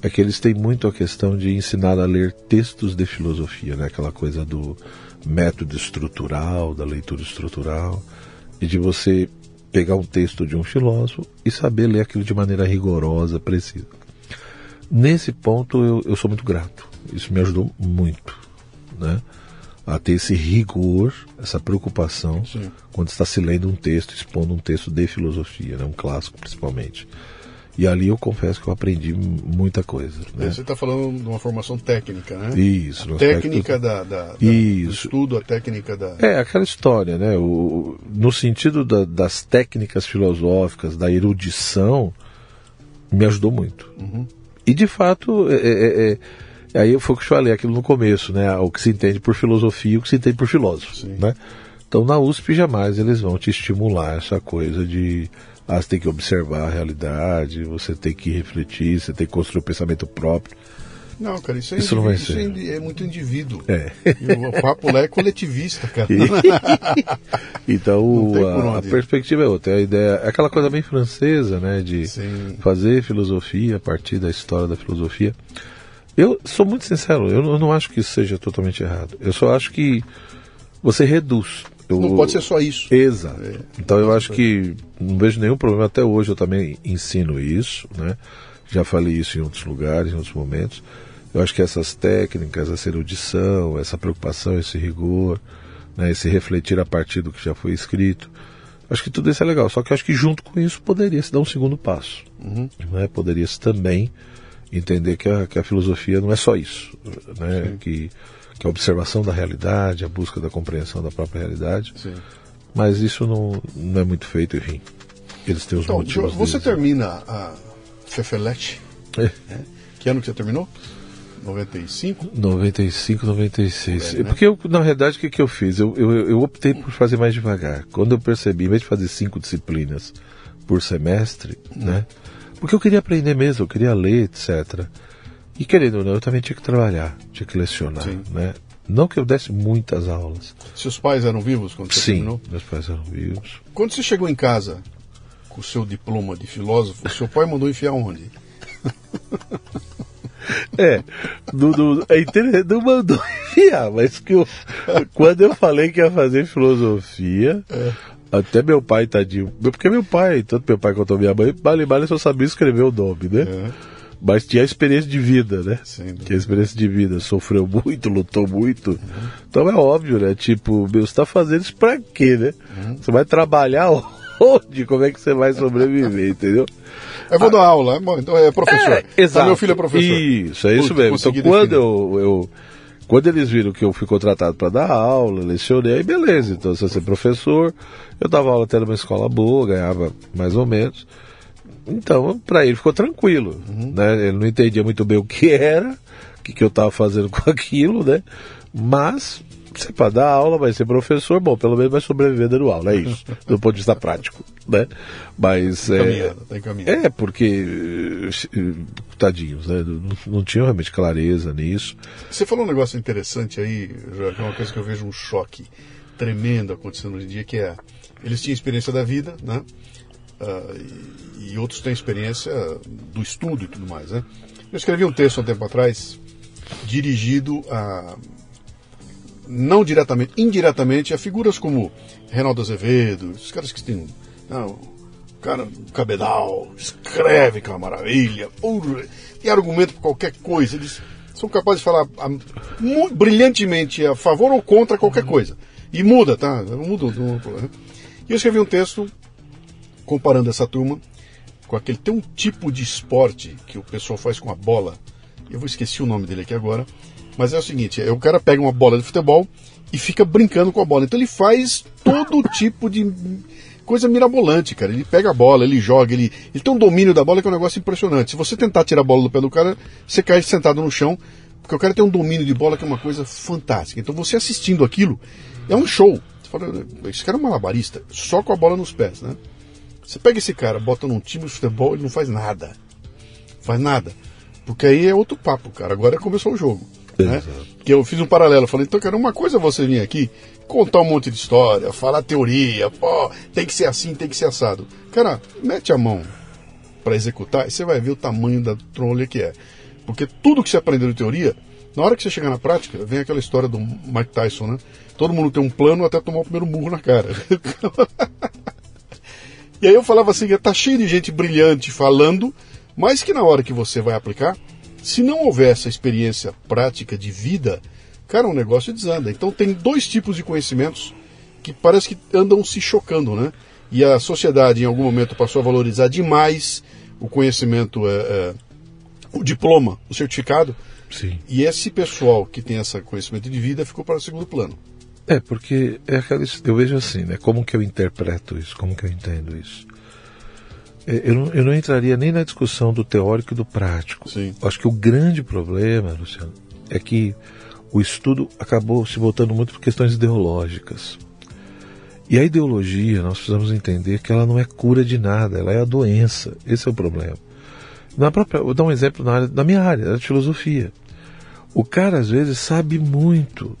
é que eles têm muito a questão de ensinar a ler textos de filosofia, né? Aquela coisa do método estrutural, da leitura estrutural, e de você pegar um texto de um filósofo e saber ler aquilo de maneira rigorosa, precisa. Nesse ponto eu, eu sou muito grato. Isso me ajudou muito, né? A ter esse rigor, essa preocupação Sim. quando está se lendo um texto, expondo um texto de filosofia, né? um clássico principalmente. E ali eu confesso que eu aprendi muita coisa. Né? Você está falando de uma formação técnica, né? Isso, A técnica aspecto- da, da, da- do Isso. estudo, a técnica da. É, aquela história, né? O, no sentido da- das técnicas filosóficas, da erudição, me ajudou muito. E de fato, é, é, é- aí foi o que eu falei aquilo no começo, né? O que se entende por filosofia e o que se entende por filósofo, Sim. né? Então na USP jamais eles vão te estimular essa coisa de ah, você tem que observar a realidade, você tem que refletir, você tem que construir o pensamento próprio. Não, cara, isso é, Isso não vai indiví- ser. é indi- é muito indivíduo. É. E o papo lá é coletivista, cara. então a, a perspectiva é outra. A ideia é aquela coisa bem francesa, né? De Sim. fazer filosofia a partir da história da filosofia. Eu sou muito sincero, eu não, eu não acho que isso seja totalmente errado. Eu só acho que você reduz. Eu- Não pode ser só isso. Exato. É. Então eu acho que não vejo nenhum problema. Até hoje eu também ensino isso, né? Já falei isso em outros lugares, em outros momentos. Eu acho que essas técnicas, essa erudição, essa preocupação, esse rigor, né, esse refletir a partir do que já foi escrito, acho que tudo isso é legal. Só que eu acho que junto com isso poderia se dar um segundo passo. Né? Poderia se também entender que a, que a filosofia não é só isso, né? Que, que a observação da realidade, a busca da compreensão da própria realidade, Sim. mas isso não, não é muito feito, enfim. Eles têm os Então, motivos. você deles. termina a Fefelete. É. né? Que ano que você terminou? 95? 95, 96. Por aí, né? Porque eu, na realidade, o que, que eu fiz? Eu, eu, eu optei por fazer mais devagar. Quando eu percebi, em vez de fazer cinco disciplinas por semestre, né? Porque eu queria aprender mesmo, eu queria ler, etc. E querendo ou não, eu também tinha que trabalhar, tinha que lecionar, Sim. né? Não que eu desse muitas aulas. Seus pais eram vivos quando você Sim, terminou? meus pais eram vivos. Quando você chegou em casa com o seu diploma de filósofo, seu pai mandou enfiar onde? É, do, do, é interessante, não mandou enfiar, mas que eu, quando eu falei que ia fazer filosofia, até meu pai, tadinho, porque meu pai, tanto meu pai quanto minha mãe, vale vale só sabia escrever o nome, né? É. Mas tinha a experiência de vida, né? Dúvida. Tinha a experiência de vida, sofreu muito, lutou muito. Então é óbvio, né? Tipo, meu, você tá fazendo isso pra quê, né? Você vai trabalhar onde? Como é que você vai sobreviver, entendeu? Eu vou dar aula, bom, então é professor. É, exato. Ah, meu filho é professor. Isso, é isso mesmo. Então, quando eu, eu- quando eles viram que eu fui contratado para dar aula, lecionei, aí beleza. Então, se eu ser professor, eu dava aula até numa escola boa, ganhava mais ou menos. Então, para ele ficou tranquilo, Uhum. né? Ele não entendia muito bem o que era, o que, que eu estava fazendo com aquilo, né? Mas você para dar aula, vai ser professor, bom, pelo menos vai sobreviver dando aula, é isso, do ponto de vista prático, né? Mas é, Caminhando, tá é, porque, eh, tadinhos, né? Não, não tinham realmente clareza nisso. Você falou um negócio interessante aí, que é uma coisa que eu vejo um choque tremendo acontecendo hoje em dia, que é eles tinham experiência da vida, né? Ah, e, e outros têm experiência do estudo e tudo mais, né? Eu escrevi um texto há um tempo atrás dirigido a não diretamente, indiretamente a figuras como Reinaldo Azevedo, os caras que têm não, o cara Cabedal escreve que é uma maravilha, e argumento por qualquer coisa, eles são capazes de falar a- brilhantemente a favor ou contra qualquer coisa. E muda, tá? Muda. muda. E eu escrevi um texto comparando essa turma com aquele. Tem um tipo de esporte que o pessoal faz com a bola. Eu vou esquecer o nome dele aqui agora. Mas é o seguinte: é, o cara pega uma bola de futebol e fica brincando com a bola. Então ele faz todo tipo de coisa mirabolante, cara. Ele pega a bola, ele joga, ele, ele tem um domínio da bola que é um negócio impressionante. Se você tentar tirar a bola do pé do cara, você cai sentado no chão, porque o cara tem um domínio de bola que é uma coisa fantástica. Então você assistindo aquilo, é um show. Você fala, esse cara é um malabarista, só com a bola nos pés, né? Você pega esse cara, bota num time de futebol, ele não faz nada. Faz nada. Porque aí é outro papo, cara. Agora começou o jogo. Né? Que eu fiz um paralelo. Falei, então, cara, uma coisa é você vir aqui, contar um monte de história, falar teoria, pô, tem que ser assim, tem que ser assado. Cara, mete a mão para executar e você vai ver o tamanho da trolha que é. Porque tudo que você aprendeu de teoria, na hora que você chegar na prática, vem aquela história do Mike Tyson, né? Todo mundo tem um plano até tomar o primeiro murro na cara. e aí eu falava assim, tá cheio de gente brilhante falando, mas que na hora que você vai aplicar, se não houver essa experiência prática de vida, cara, o negócio desanda. Então tem dois tipos de conhecimentos que parece que andam se chocando, né? E a sociedade em algum momento passou a valorizar demais o conhecimento, é, é, o diploma, o certificado. Sim. E esse pessoal que tem esse conhecimento de vida ficou para o segundo plano. É, porque é aquela, eu vejo assim, né? Como que eu interpreto isso? Como que eu entendo isso? É, eu não, eu não entraria nem na discussão do teórico e do prático. Sim. Acho que o grande problema, Luciano, é que o estudo acabou se voltando muito por questões ideológicas. E a ideologia, nós precisamos entender que ela não é cura de nada, ela é a doença. Esse é o problema. Na própria, vou dar um exemplo na, área, na minha área, da filosofia. O cara às vezes sabe muito,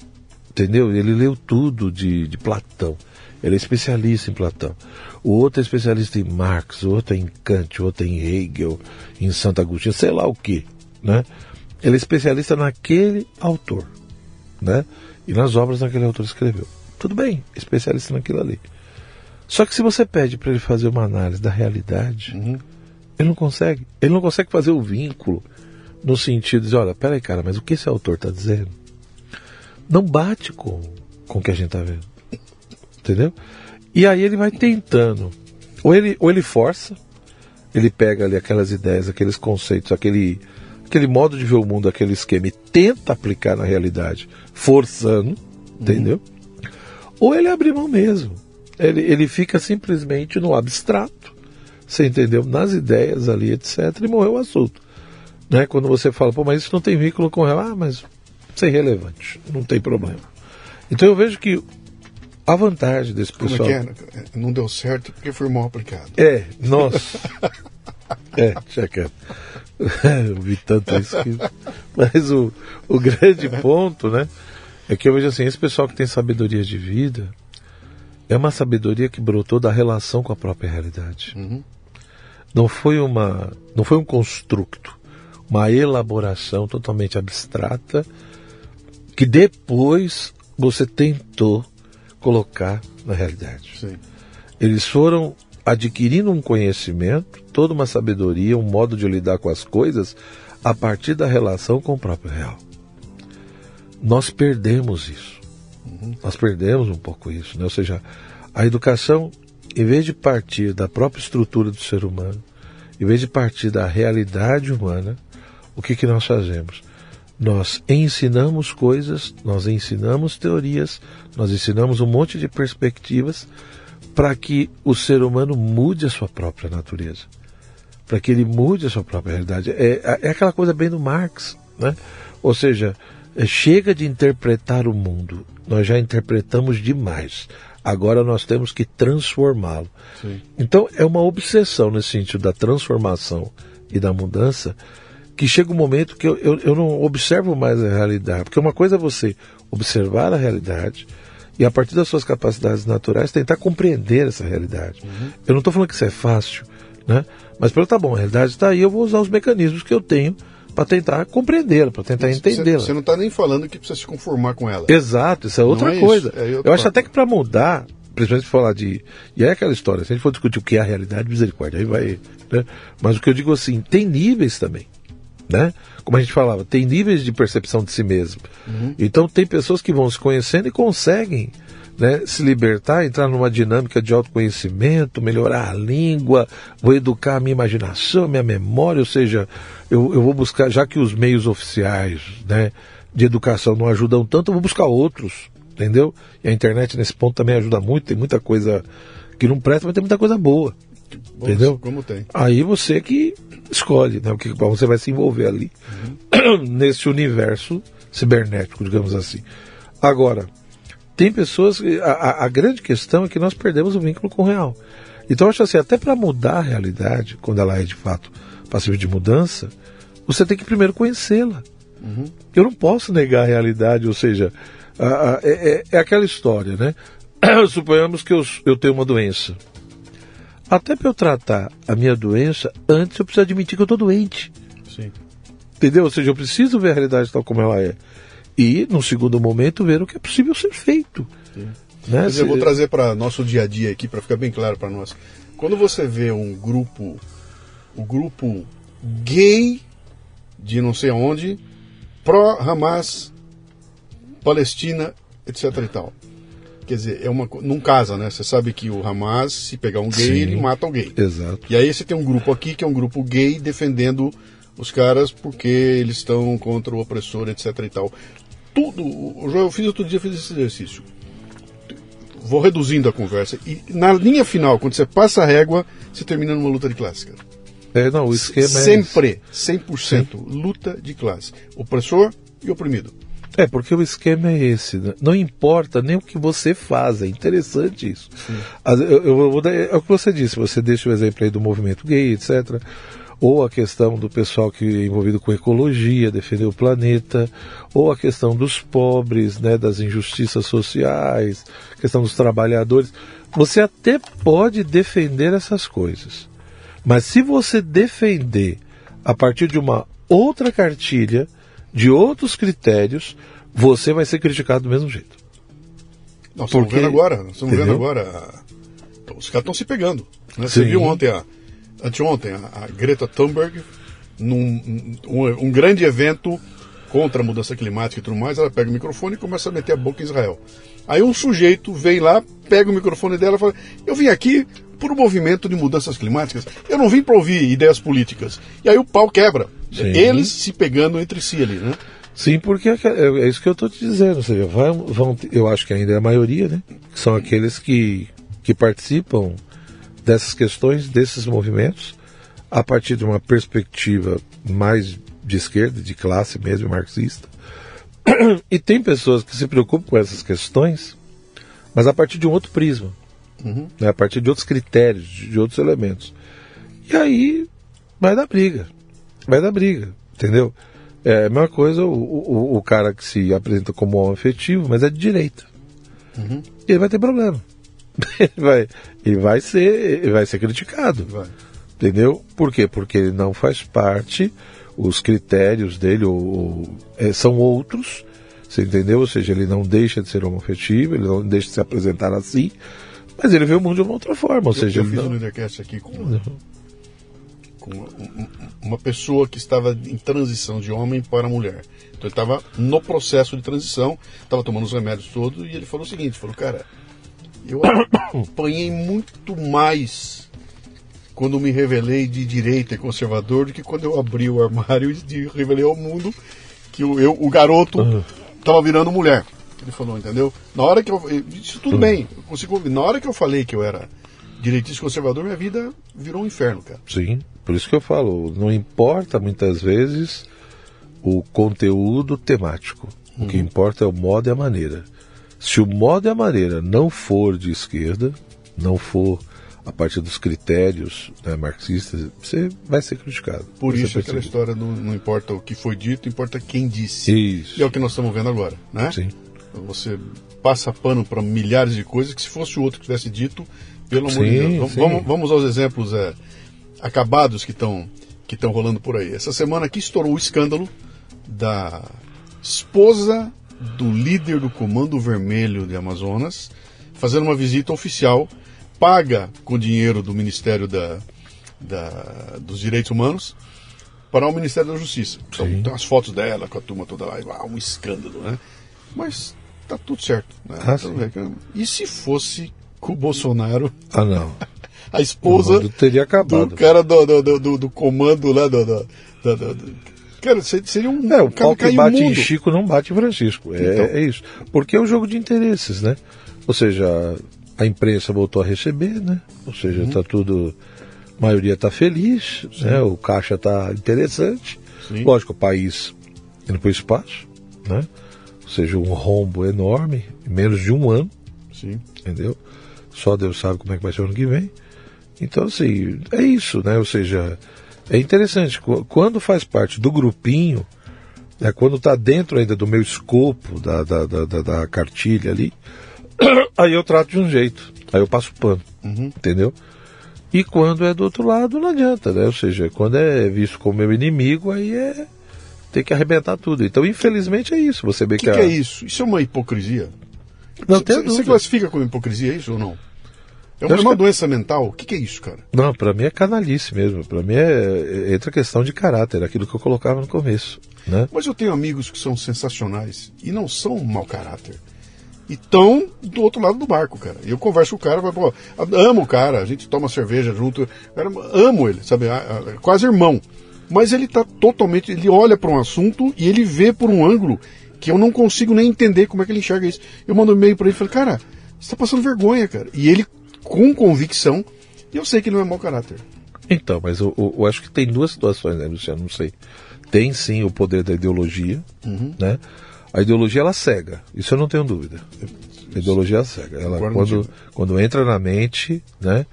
entendeu? Ele leu tudo de, de Platão. Ele é especialista em Platão. O outro é especialista em Marx, o outro é em Kant, o outro é em Hegel, em Santo Agostinho, sei lá o que, né? Ele é especialista naquele autor, né? E nas obras que aquele autor escreveu. Tudo bem, especialista naquilo ali. Só que se você pede para ele fazer uma análise da realidade, Uhum. ele não consegue. Ele não consegue fazer o vínculo no sentido de, olha, peraí, cara, mas o que esse autor está dizendo não bate com, com o que a gente está vendo. Entendeu? E aí ele vai tentando. Ou ele, ou ele força, ele pega ali aquelas ideias, aqueles conceitos, aquele, aquele modo de ver o mundo, aquele esquema, e tenta aplicar na realidade, forçando, entendeu? Ou ele abre mão mesmo. Ele, ele fica simplesmente no abstrato, você entendeu? Nas ideias ali, etc., e morreu o assunto. Né? Quando você fala, pô, mas isso não tem vínculo com real, ah, mas isso é irrelevante, não tem problema. Então eu vejo que a vantagem desse Como pessoal. é que é? Não deu certo porque foi mal aplicado. É, nossa. é, quero. Eu vi tanto isso que... Mas o, o grande ponto, né? É que eu vejo assim, esse pessoal que tem sabedoria de vida é uma sabedoria que brotou da relação com a própria realidade. Uhum. Não foi uma. não foi um construto, uma elaboração totalmente abstrata que depois você tentou colocar na realidade. Sim. Eles foram adquirindo um conhecimento, toda uma sabedoria, um modo de lidar com as coisas a partir da relação com o próprio real. Nós perdemos isso. Nós perdemos um pouco isso, né? Ou seja, a educação, em vez de partir da própria estrutura do ser humano, em vez de partir da realidade humana, o que, que nós fazemos? Nós ensinamos coisas, nós ensinamos teorias, nós ensinamos um monte de perspectivas para que o ser humano mude a sua própria natureza, para que ele mude a sua própria realidade. É, é aquela coisa bem do Marx, né? Ou seja, é, chega de interpretar o mundo, nós já interpretamos demais. Agora nós temos que transformá-lo. Então é uma obsessão nesse sentido da transformação e da mudança que chega um momento que eu, eu, eu não observo mais a realidade. Porque uma coisa é você observar a realidade e, a partir das suas capacidades naturais, tentar compreender essa realidade. Eu não estou falando que isso é fácil, né? mas pelo tá bom, a realidade está aí, eu vou usar os mecanismos que eu tenho para tentar compreendê-la, para tentar entendê-la. Você não está nem falando que precisa se conformar com ela. Exato, isso é outra é coisa. isso, é outra eu acho parte. até que para mudar, principalmente falar de. E aí é aquela história, se a gente for discutir o que é a realidade, misericórdia, aí vai. Né? Mas o que eu digo assim, tem níveis também. Né? Como a gente falava, tem níveis de percepção de si mesmo. Então tem pessoas que vão se conhecendo e conseguem né, se libertar, entrar numa dinâmica de autoconhecimento, melhorar a língua, vou educar a minha imaginação, a minha memória, ou seja, eu, eu vou buscar, já que os meios oficiais né, de educação não ajudam tanto, eu vou buscar outros, entendeu? E a internet nesse ponto também ajuda muito, tem muita coisa que não presta, mas tem muita coisa boa. Bom, entendeu? Como tem. Aí você que escolhe, né? O que você vai se envolver ali nesse universo cibernético, digamos assim. Agora, tem pessoas que a, a- grande questão é que nós perdemos o vínculo com o real. Então eu acho assim, até para mudar a realidade, quando ela é de fato passível de mudança, você tem que primeiro conhecê-la. Uhum. Eu não posso negar a realidade, ou seja, a, a, é, é, é, aquela história, né? Suponhamos que eu, eu tenho uma doença. Até para eu tratar a minha doença, antes eu preciso admitir que eu estou doente. Sim. Entendeu? Ou seja, eu preciso ver a realidade tal como ela é. E, num segundo momento, ver o que é possível ser feito. Sim. Né? Mas eu vou trazer para nosso dia a dia aqui, para ficar bem claro para nós. Quando você vê um grupo, o um grupo gay de não sei aonde, pró-Hamas, Palestina, etc e tal. Quer dizer, é uma, não casa, né? Você sabe que o Hamas, se pegar um gay, Sim, ele mata alguém. Exato. E aí você tem um grupo aqui que é um grupo gay defendendo os caras porque eles estão contra o opressor, etc e tal. Tudo, eu fiz outro dia, fiz esse exercício. Vou reduzindo a conversa. E na linha final, quando você passa a régua, você termina numa luta de classe, cara. É, não, o esquema Sempre, é... Sempre, 100%, Sim. luta de classe. Opressor e oprimido. É, porque o esquema é esse. Né? Não importa nem o que você faz, é interessante isso. Eu, eu, eu, é o que você disse, você deixa o exemplo aí do movimento gay, etc. Ou a questão do pessoal que é envolvido com ecologia, defender o planeta, ou a questão dos pobres, né, das injustiças sociais, questão dos trabalhadores. Você até pode defender essas coisas. Mas se você defender a partir de uma outra cartilha, de outros critérios, você vai ser criticado do mesmo jeito. Nós estamos vendo agora, nós estamos vendo agora. Os caras estão se pegando. Né? Você viu ontem, a, anteontem, a, a Greta Thunberg, num um, um, grande evento contra a mudança climática e tudo mais, ela pega o microfone e começa a meter a boca em Israel. Aí um sujeito vem lá, pega o microfone dela e fala: Eu vim aqui por um movimento de mudanças climáticas. Eu não vim para ouvir ideias políticas. E aí o pau quebra. Sim. Eles se pegando entre si ali, né? Sim, porque é, é isso que eu estou te dizendo. Seja, vão, vão, eu acho que ainda é a maioria, né? São aqueles que, que participam dessas questões, desses movimentos, a partir de uma perspectiva mais de esquerda, de classe mesmo, marxista. E tem pessoas que se preocupam com essas questões, mas a partir de um outro prisma uhum. né, a partir de outros critérios, de outros elementos. E aí vai dar briga. Vai dar briga, entendeu? É a mesma coisa o, o, o cara que se apresenta como homem afetivo, mas é de direita. Uhum. Ele vai ter problema. ele, vai, ele vai ser, ele vai ser criticado. Vai. Entendeu? Por quê? Porque ele não faz parte, os critérios dele ou, ou, é, são outros, você entendeu? Ou seja, ele não deixa de ser homoafetivo, ele não deixa de se apresentar assim, mas ele vê o mundo de uma outra forma. Ou eu, seja, eu fiz não... um Leadercast aqui com, uhum. com uma pessoa que estava em transição de homem para mulher. Então ele estava no processo de transição, estava tomando os remédios todos, e ele falou o seguinte: falou, cara, eu apanhei muito mais quando me revelei de direita e conservador do que quando eu abri o armário e revelei ao mundo que eu, eu o garoto estava uhum. virando mulher ele falou, entendeu? Na hora que eu. Isso tudo bem, consigo. Na hora que eu falei que eu era direitista conservador, minha vida virou um inferno, cara. Sim, por isso que eu falo, não importa muitas vezes o conteúdo temático. O uhum. que importa é o modo e a maneira. Se o modo e a maneira não for de esquerda, não for a partir dos critérios né, marxistas, você vai ser criticado. Por isso aquela história não, não, importa o que foi dito, importa quem disse. Isso. E é o que nós estamos vendo agora, né? Sim. Você passa pano para milhares de coisas que se fosse o outro que tivesse dito, pelo amor de Deus. Vamos, vamos aos exemplos é, acabados que estão que estão rolando por aí. Essa semana aqui estourou o escândalo da esposa do líder do Comando Vermelho de Amazonas fazendo uma visita oficial paga com dinheiro do Ministério da, da, dos Direitos Humanos para o Ministério da Justiça. Então, tem as fotos dela com a turma toda lá, ah, um escândalo, né? Mas tá tudo certo. Né? Ah, então, e se fosse com o Bolsonaro? Ah, não. a esposa teria acabado. do cara do, do, do, do comando lá do, do, do, do Cara, seria um. É, o pau que bate em Chico não bate em Francisco. É, então. é isso. Porque é um jogo de interesses, né? Ou seja, a imprensa voltou a receber, né? Ou seja, está uhum. tudo. A maioria está feliz, né? o caixa está interessante. Sim. Lógico, o país indo para o espaço, né? Ou seja, um rombo enorme, em menos de um ano. Sim. Entendeu? Só Deus sabe como é que vai ser o ano que vem. Então, assim, é isso, né? Ou seja, é interessante. Quando faz parte do grupinho, É quando está dentro ainda do meu escopo, da, da, da, da, da cartilha ali, aí eu trato de um jeito. Aí eu passo pano. Uhum. Entendeu? E quando é do outro lado, não adianta, né? Ou seja, quando é visto como meu inimigo, aí é. tem que arrebentar tudo. Então, infelizmente, é isso. Você vê que, que, que a- é isso? Isso é uma hipocrisia? Não Você- tem você, classifica como hipocrisia isso ou não? É uma, que- doença mental? O que, que é isso, cara? Não, pra mim é canalice mesmo. Pra mim é, é entra questão de caráter, aquilo que eu colocava no começo, né? Mas eu tenho amigos que são sensacionais e não são mau caráter. E estão do outro lado do barco, cara. E eu converso com o cara, falo, pô, amo o cara, a gente toma cerveja junto, cara, amo ele, sabe? Quase irmão. Mas ele tá totalmente. Ele olha para um assunto e ele vê por um ângulo que eu não consigo nem entender como é que ele enxerga isso. Eu mando um e-mail para ele e falo, cara, você tá passando vergonha, cara. E ele, com convicção, eu sei que ele não é mau caráter. Então, mas eu, eu- eu acho que tem duas situações, né, Luciano? Não sei. Tem sim o poder da ideologia, né? A ideologia ela cega, isso eu não tenho dúvida. A ideologia cega. Ela, quando, quando entra na mente, né?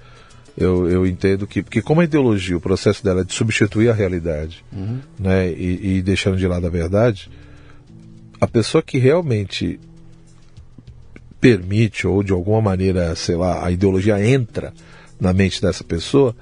Eu, eu entendo que. Porque, como a ideologia, o processo dela é de substituir a realidade, né? E, e deixando de lado a verdade, a pessoa que realmente permite, ou de alguma maneira, sei lá, a ideologia entra na mente dessa pessoa,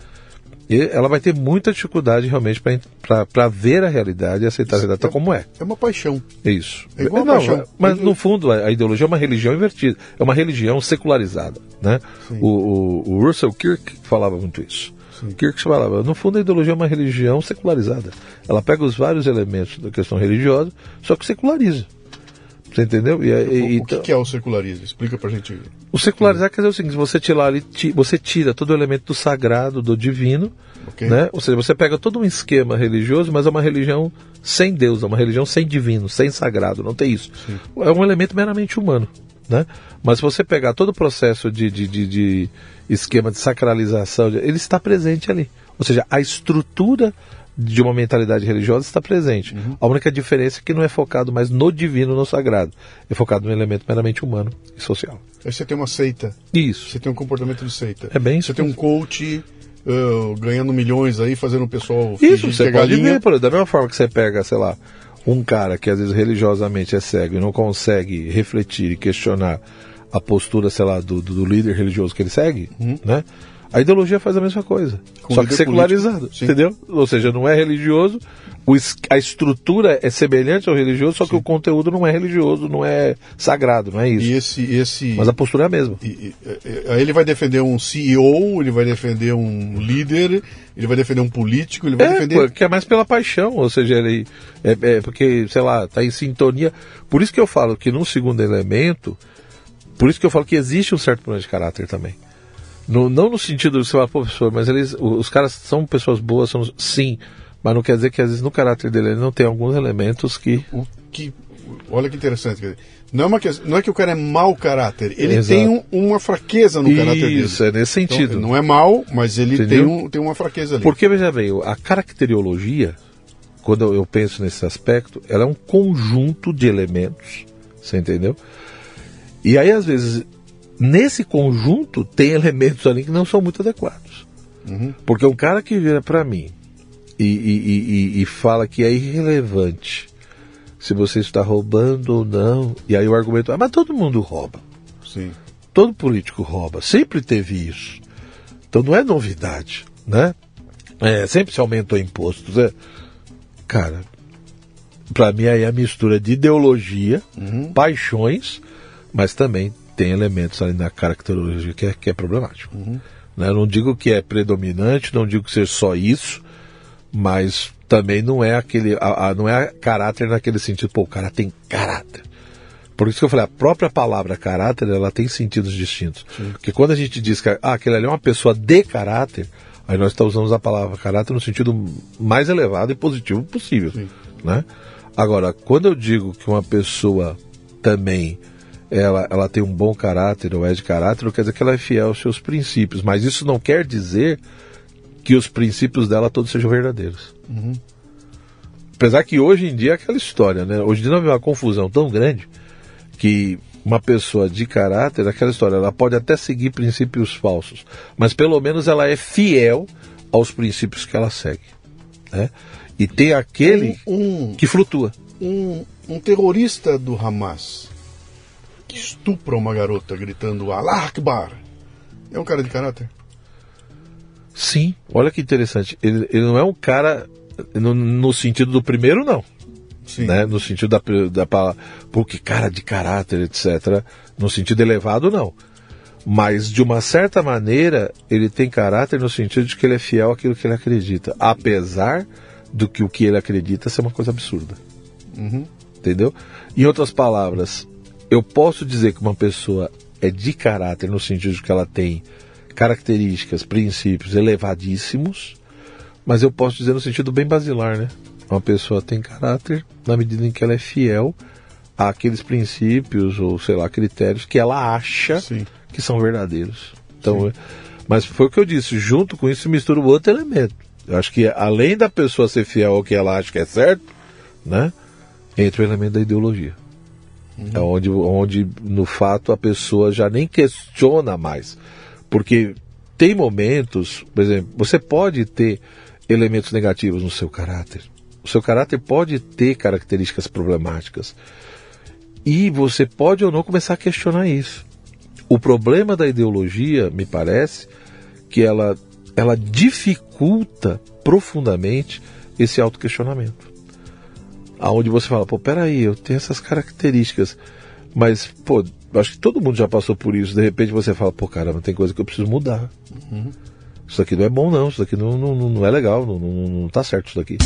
e ela vai ter muita dificuldade realmente para ver a realidade e aceitar a realidade tal como é. É uma paixão. É isso. É igual a Não, paixão. mas Eu- no fundo a, ideologia é uma religião invertida, é uma religião secularizada, né? O, o, o Russell Kirk falava muito isso. Kirk falava, no fundo a ideologia é uma religião secularizada. Ela pega os vários elementos da questão religiosa, só que seculariza. Você entendeu? E, O, e- o que, então- que é o secularismo? Explica pra gente. o secularizar quer dizer o seguinte: você tira, ali, você tira todo o elemento do sagrado, do divino, Ok. né? Ou seja, você pega todo um esquema religioso, mas é uma religião sem Deus, é uma religião sem divino, sem sagrado, não tem isso. É um elemento meramente humano, né? Mas se você pegar todo o processo de, de, de- de esquema de sacralização, ele está presente ali. Ou seja, a estrutura de uma mentalidade religiosa está presente. A única diferença é que não é focado mais no divino, no sagrado. É focado no elemento meramente humano e social. Aí você tem uma seita. Isso. Você tem um comportamento de seita. É bem isso Você tem um coach ah, ganhando milhões aí, fazendo o pessoal Isso, você é pode galinha. ver, por exemplo, da mesma forma que você pega, sei lá, um cara que às vezes religiosamente é cego e não consegue refletir e questionar a postura, sei lá, do, do líder religioso que ele segue, né? A ideologia faz a mesma coisa. Com só que secularizado, entendeu? Ou seja, não é religioso, a estrutura é semelhante ao religioso, só que o conteúdo não é religioso, não é sagrado, não é isso. E esse. esse Mas a postura é a mesma. e- e- e- aí ele vai defender um CEO, ele vai defender um líder, ele vai defender um político, ele vai É, defender. porque é mais pela paixão, ou seja, ele é, é porque, sei lá, tá em sintonia. Por isso que eu falo que num segundo elemento, por isso que eu falo que existe um certo problema de caráter também. No- não no sentido de você falar, pô, professor, mas eles, os caras são pessoas boas, são, sim, mas não quer dizer que às vezes no caráter dele ele não tem alguns elementos que. O que, olha que interessante. quer dizer, Não é, uma, que- não é que o cara é mau caráter, ele Exato. tem um- uma fraqueza no caráter dele. Isso, é nesse Então, sentido. não é mau, mas ele tem, um, tem uma fraqueza ali. Porque, veja bem, a caracteriologia, quando eu penso nesse aspecto, ela é um conjunto de elementos, você entendeu? E aí, às vezes, nesse conjunto, tem elementos ali que não são muito adequados. Uhum. Porque um cara que vira para mim e, e- e- e- fala que é irrelevante se você está roubando ou não, e aí o argumento é, mas todo mundo rouba. Sim. Todo político rouba, sempre teve isso. Então não é novidade, né? É, sempre se aumentou impostos. É. Cara, para mim aí é a mistura de ideologia, paixões, mas também tem elementos ali na caracterologia que é, que é problemático. Né? Eu não digo que é predominante, não digo que seja só isso, mas também não é aquele, a- a- não é caráter naquele sentido, pô, o cara tem caráter. Por isso que eu falei, a própria palavra caráter, ela tem sentidos distintos. Porque quando a gente diz que ah, aquele ali é uma pessoa de caráter, aí nós estamos usando a palavra caráter no sentido mais elevado e positivo possível. Sim. Né? Agora, quando eu digo que uma pessoa também ela, ela tem um bom caráter ou é de caráter, não quer dizer que ela é fiel aos seus princípios, mas isso não quer dizer que os princípios dela todos sejam verdadeiros. Apesar que hoje em dia é aquela história, né? Hoje em dia não é uma confusão tão grande que uma pessoa de caráter, aquela história, ela pode até seguir princípios falsos, mas pelo menos ela é fiel aos princípios que ela segue. Né? E tem aquele Um, que flutua. um, um terrorista do Hamas que estupra uma garota gritando Allah Akbar é um cara de caráter? Sim, olha que interessante. Ele, ele não é um cara no, no sentido do primeiro, não. Sim. Né? No sentido da, da palavra, pô, que cara de caráter, etc. No sentido elevado, não. Mas, de uma certa maneira, ele tem caráter no sentido de que ele é fiel àquilo que ele acredita. Apesar do que o que ele acredita ser uma coisa absurda. Uhum. Entendeu? Em outras palavras, eu posso dizer que uma pessoa é de caráter no sentido de que ela tem características, princípios elevadíssimos, mas eu posso dizer no sentido bem basilar, né? Uma pessoa tem caráter na medida em que ela é fiel àqueles princípios ou, sei lá, critérios que ela acha Sim. que são verdadeiros. Então, é- mas foi o que eu disse, junto com isso mistura o outro elemento. Eu acho que além da pessoa ser fiel ao que ela acha que é certo, né? Entra o elemento da ideologia. É onde, onde, no fato, a pessoa já nem questiona mais. Porque tem momentos, por exemplo, você pode ter elementos negativos no seu caráter. O seu caráter pode ter características problemáticas. E você pode ou não começar a questionar isso. O problema da ideologia, me parece, que ela, ela dificulta profundamente esse autoquestionamento aonde você fala, pô, peraí, eu tenho essas características, mas, pô, acho que todo mundo já passou por isso. De repente você fala, pô, caramba, tem coisa que eu preciso mudar. Isso aqui não é bom, não. Isso aqui não, não, não é legal, não, não, não tá certo isso daqui.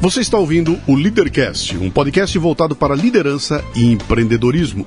Você está ouvindo o Leadercast, um podcast voltado para liderança e empreendedorismo.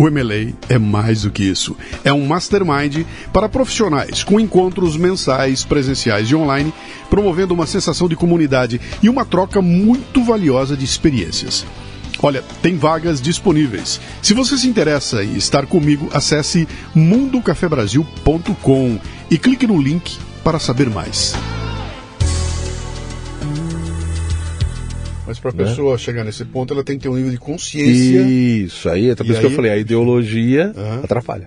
O MLA é mais do que isso. É um mastermind para profissionais, com encontros mensais, presenciais e online, promovendo uma sensação de comunidade e uma troca muito valiosa de experiências. Olha, tem vagas disponíveis. Se você se interessa em estar comigo, acesse mundocafebrasil.com e clique no link para saber mais. Mas para a Né? pessoa chegar nesse ponto, ela tem que ter um nível de consciência. Isso, aí, é por isso que eu aí- falei, a ideologia Aham. atrapalha.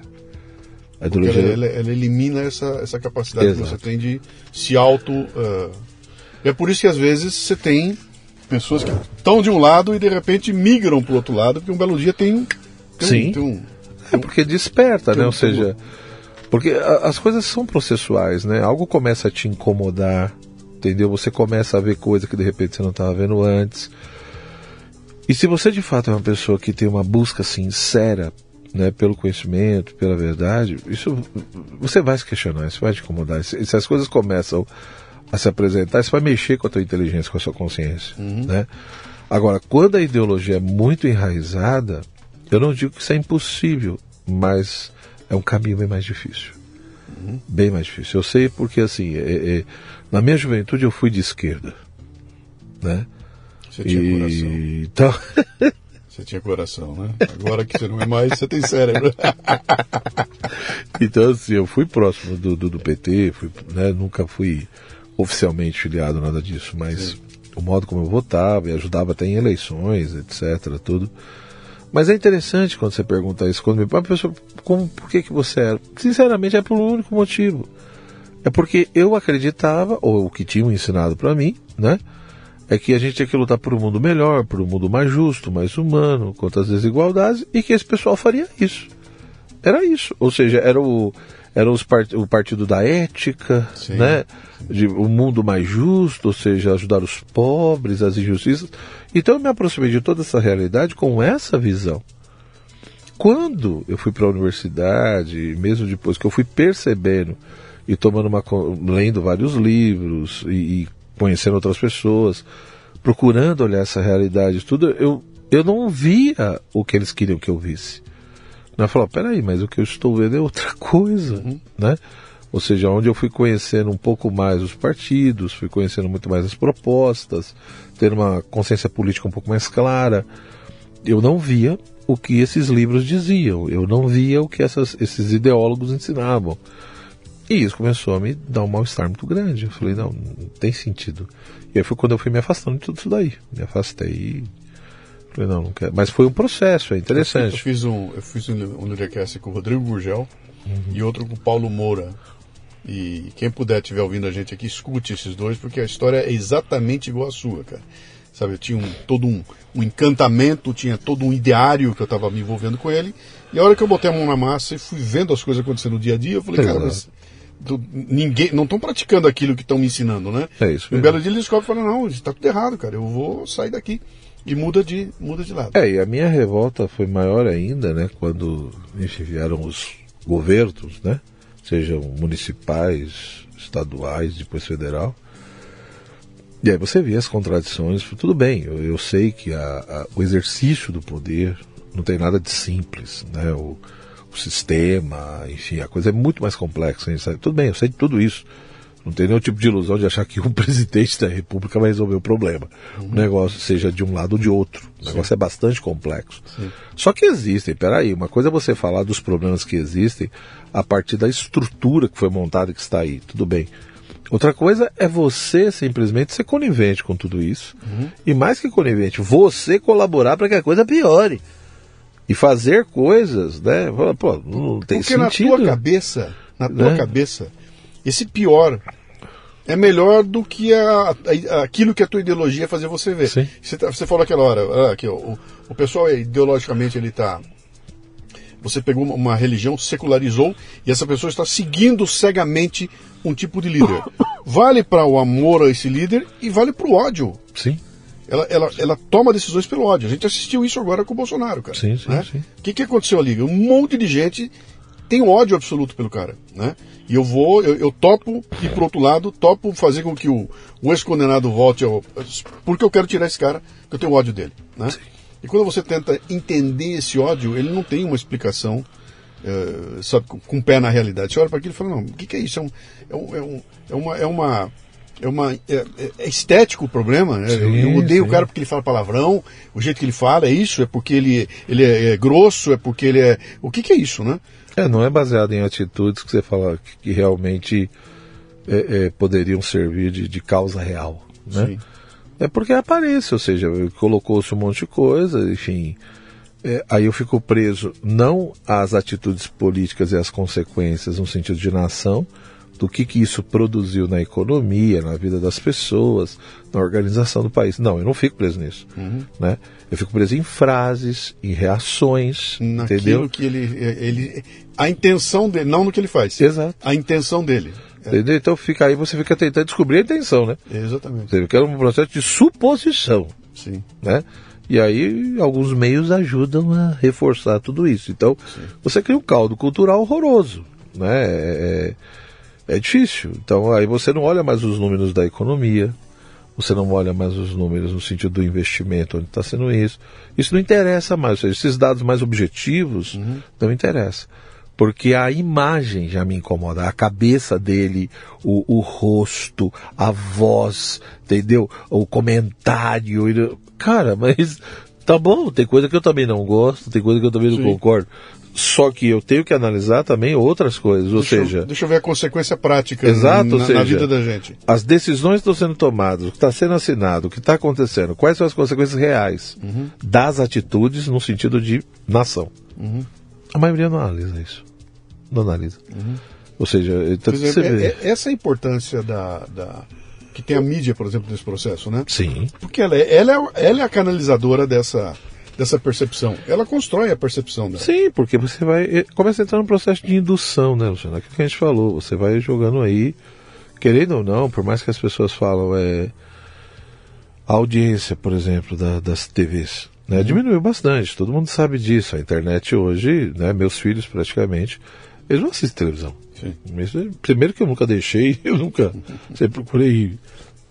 A ideologia. ela, ela- ela elimina essa, essa capacidade Exato. que você tem de se auto. ah, É por isso que às vezes você tem pessoas que estão de um lado e de repente migram para o outro lado, porque um belo dia tem, um- tem Sim. um. Tem um É porque desperta, né? Ou seja, porque as coisas são processuais, né? Algo começa a te incomodar, entendeu? Você começa a ver coisa que de repente você não estava vendo antes. E se você de fato é uma pessoa que tem uma busca sincera, né, pelo conhecimento, pela verdade, isso você vai se questionar, isso vai te incomodar. Se, se as coisas começam a se apresentar, isso vai mexer com a tua inteligência, com a sua consciência, né? Agora, quando a ideologia é muito enraizada, eu não digo que isso é impossível, mas é um caminho bem mais difícil. Bem mais difícil. Eu sei porque, assim, é- é- na minha juventude eu fui de esquerda, né? Você tinha coração. E, então, Você tinha coração, né? Agora que você não é mais, você tem cérebro. então, assim, eu fui próximo do, do, do PT, fui, né, nunca fui oficialmente filiado, nada disso, mas o modo como eu votava e ajudava até em eleições, etc, tudo. Mas é interessante quando você pergunta isso, quando me uma pessoa, como, por que, que você era? Sinceramente, é por um único motivo. É porque eu acreditava, ou o que tinham ensinado para mim, né? É que a gente tinha que lutar por um mundo melhor, por um mundo mais justo, mais humano, contra as desigualdades, e que esse pessoal faria isso. Era isso. Ou seja, era o, era os part, o partido da ética, Sim. né? De um mundo mais justo, ou seja, ajudar os pobres, as injustiças. Então eu me aproximei de toda essa realidade com essa visão. Quando eu fui para a universidade, mesmo depois que eu fui percebendo e tomando uma lendo vários livros e, e conhecendo outras pessoas, procurando olhar essa realidade, tudo, eu eu não via o que eles queriam que eu visse. Eu falava, peraí, mas o que eu estou vendo é outra coisa, né? Ou seja, onde eu fui conhecendo um pouco mais os partidos, fui conhecendo muito mais as propostas, ter uma consciência política um pouco mais clara. eu não via o que esses livros diziam, eu não via o que essas, esses ideólogos ensinavam. E isso começou a me dar um mal-estar muito grande. Eu falei, não, não tem sentido. E aí foi quando eu fui me afastando de tudo isso daí. Me afastei e falei, não, não quero. Mas foi um processo, é interessante. Eu fiz um, eu fiz um, um Lidercast com o Rodrigo Gurgel uhum. e outro com o Paulo Moura. E quem puder estiver ouvindo a gente aqui, escute esses dois, porque a história é exatamente igual à sua, cara. Sabe, eu tinha um, todo um, um encantamento, tinha todo um ideário que eu estava me envolvendo com ele. E a hora que eu botei a mão na massa e fui vendo as coisas acontecendo no dia a dia, eu falei, Exato. cara, mas do, ninguém, não estão praticando aquilo que estão me ensinando, né? É isso. Um belo dia ele descobre e fala, não, está tudo errado, cara, eu vou sair daqui. E muda de, muda de lado. É, e a minha revolta foi maior ainda, né, quando vieram os governos, né, sejam municipais, estaduais, depois federal. E aí você vê as contradições, tudo bem, eu, eu sei que a, a, o exercício do poder não tem nada de simples, né, o sistema, enfim, a coisa é muito mais complexa. Sabe? Tudo bem, eu sei de tudo isso. Não tem nenhum tipo de ilusão de achar que um presidente da República vai resolver o problema. Uhum. O negócio seja de um lado ou de outro. O negócio Sim. é bastante complexo. Sim. Só que existem, peraí, uma coisa é você falar dos problemas que existem a partir da estrutura que foi montada e que está aí. Tudo bem. Outra coisa é você simplesmente ser conivente com tudo isso. Uhum. E mais que conivente, você colaborar para que a coisa piore e fazer coisas, né? Pô, não tem Porque sentido. na tua cabeça, na tua né? cabeça, esse pior é melhor do que a, a, aquilo que a tua ideologia fazer você ver. Sim. Você, tá, você falou aquela hora, ah, ó, o, o pessoal ideologicamente ele está você pegou uma, uma, religião, secularizou e essa pessoa está seguindo cegamente um tipo de líder. Vale para o amor a esse líder e vale para o ódio. Sim ela, ela, ela toma decisões pelo ódio. A gente assistiu isso agora com o Bolsonaro, cara. Sim, sim, né? sim. O que, que aconteceu ali? Um monte de gente tem ódio absoluto pelo cara, né? E eu vou, eu, eu topo e por outro lado, topo fazer com que o, o ex-condenado volte ao, porque eu quero tirar esse cara, que eu tenho ódio dele, né? Sim. E quando você tenta entender esse ódio, ele não tem uma explicação, uh, sabe, com, com o pé na realidade. Você olha para aquilo e fala, não, o que, que é isso? É, um, é, um, é, um, é uma, é uma é, uma, é, é estético o problema. Né? Sim, eu, eu, odeio sim. o cara porque ele fala palavrão, o jeito que ele fala é isso, é porque ele, ele é, é grosso, é porque ele é. O que, que, é isso, né? É, não é baseado em atitudes que você fala que, que realmente é, é, poderiam servir de, de, causa real. Né? Sim. É porque aparece, ou seja, colocou-se um monte de coisa, enfim. É, aí eu fico preso não às atitudes políticas e às consequências no sentido de nação, do que, que isso produziu na economia, na vida das pessoas, na organização do país. Não, eu não fico preso nisso. Uhum. Né? Eu fico preso em frases, em reações, Naquilo entendeu? que ele, ele. A intenção dele, não no que ele faz. Exato. A intenção dele. É. Entendeu? Então fica aí, você fica tentando descobrir a intenção, né? Exatamente. Você é um processo de suposição. Sim. Né? E aí alguns meios ajudam a reforçar tudo isso. Então, Sim. você cria um caldo cultural horroroso. Né? É, é difícil. Então aí você não olha mais os números da economia, você não olha mais os números no sentido do investimento, onde está sendo isso. Isso não interessa mais, ou seja, esses dados mais objetivos uhum. não interessam. Porque a imagem já me incomoda, a cabeça dele, o, o rosto, a voz, entendeu? O comentário. Cara, mas tá bom, tem coisa que eu também não gosto, tem coisa que eu também não Sim. concordo. Só que eu tenho que analisar também outras coisas, ou deixa seja... Eu, deixa eu ver a consequência prática exato, na, seja, na vida da gente. As decisões estão sendo tomadas, o que está sendo assinado, o que está acontecendo, quais são as consequências reais uhum. das atitudes no sentido de nação. Uhum. A maioria não analisa isso. Não analisa. Uhum. Ou seja, então, exemplo, é, é, essa é a importância da, da, que tem a mídia, por exemplo, nesse processo, né? Sim. Porque ela é, ela é, ela é a canalizadora dessa dessa percepção. Ela constrói a percepção dela. Sim, porque você vai. Eh, começa a entrar num processo de indução, né, Luciano? Aquilo que a gente falou. Você vai jogando aí, querendo ou não, por mais que as pessoas falam, é. A audiência, por exemplo, da, das TVs. Né, uhum. Diminuiu bastante, todo mundo sabe disso. A internet hoje, né, meus filhos praticamente, eles não assistem televisão. Sim. Primeiro que eu nunca deixei, eu nunca sempre procurei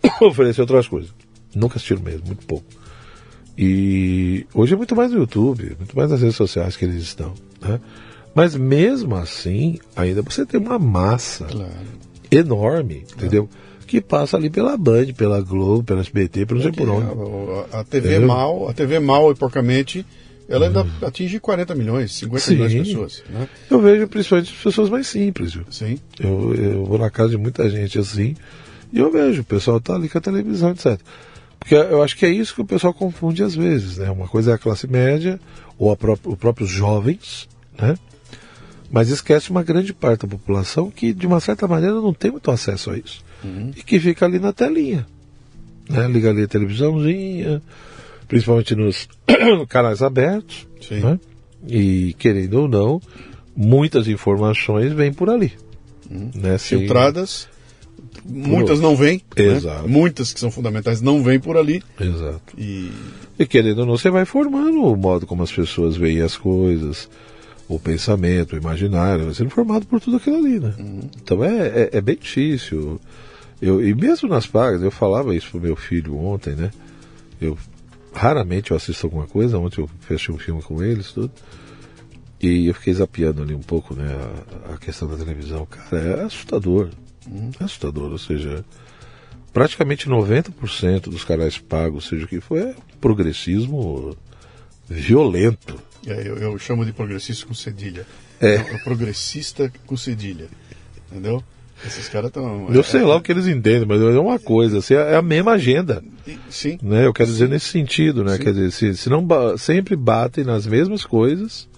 oferecer outras coisas. Nunca assistiram mesmo, muito pouco. E hoje é muito mais no YouTube, muito mais nas redes sociais que eles estão. Né? Mas mesmo assim, ainda você tem uma massa claro. enorme, entendeu? que passa ali pela Band, pela Globo, pela SBT, por não sei por onde. A, a TV Entendeu? mal, a TV mal e porcamente, ela ainda hum. atinge 40 milhões, 50 Sim. milhões de pessoas. Né? Eu vejo principalmente as pessoas mais simples. Viu? Sim. Eu, eu vou na casa de muita gente assim e eu vejo, o pessoal tá ali com a televisão, etc. Porque eu acho que é isso que o pessoal confunde às vezes, né? Uma coisa é a classe média, ou pró os próprios jovens, né? Mas esquece uma grande parte da população que, de uma certa maneira, não tem muito acesso a isso. Uhum. E que fica ali na telinha. Né? Liga ali a televisãozinha, principalmente nos canais abertos. Né? E, querendo ou não, muitas informações vêm por ali. Uhum. Né? Filtradas muitas não vêm. Né? Exato. Né? Muitas que são fundamentais não vêm por ali. Exato. E... e querendo ou não, você vai formando o modo como as pessoas veem as coisas, o pensamento, o imaginário, vai sendo formado por tudo aquilo ali, né? Uhum. Então é, é, é, bem difícil. Eu, e mesmo nas pagas, eu falava isso pro meu filho ontem, né? Eu raramente eu assisto alguma coisa, ontem eu fechei um filme com eles, tudo. E eu fiquei zapeando ali um pouco, né, a, a questão da televisão. Cara, é assustador. É assustador, ou seja, praticamente 90% dos canais pagos, seja o que for, é progressismo violento. É, eu, eu, chamo de progressista com cedilha. É. é progressista com cedilha. Entendeu? Esses caras estão. Eu sei é, lá o que eles entendem, mas é uma coisa, assim, é a mesma agenda. Sim. Né? Eu quero dizer nesse sentido, né? Sim. Quer dizer, se, se não sempre batem nas mesmas coisas,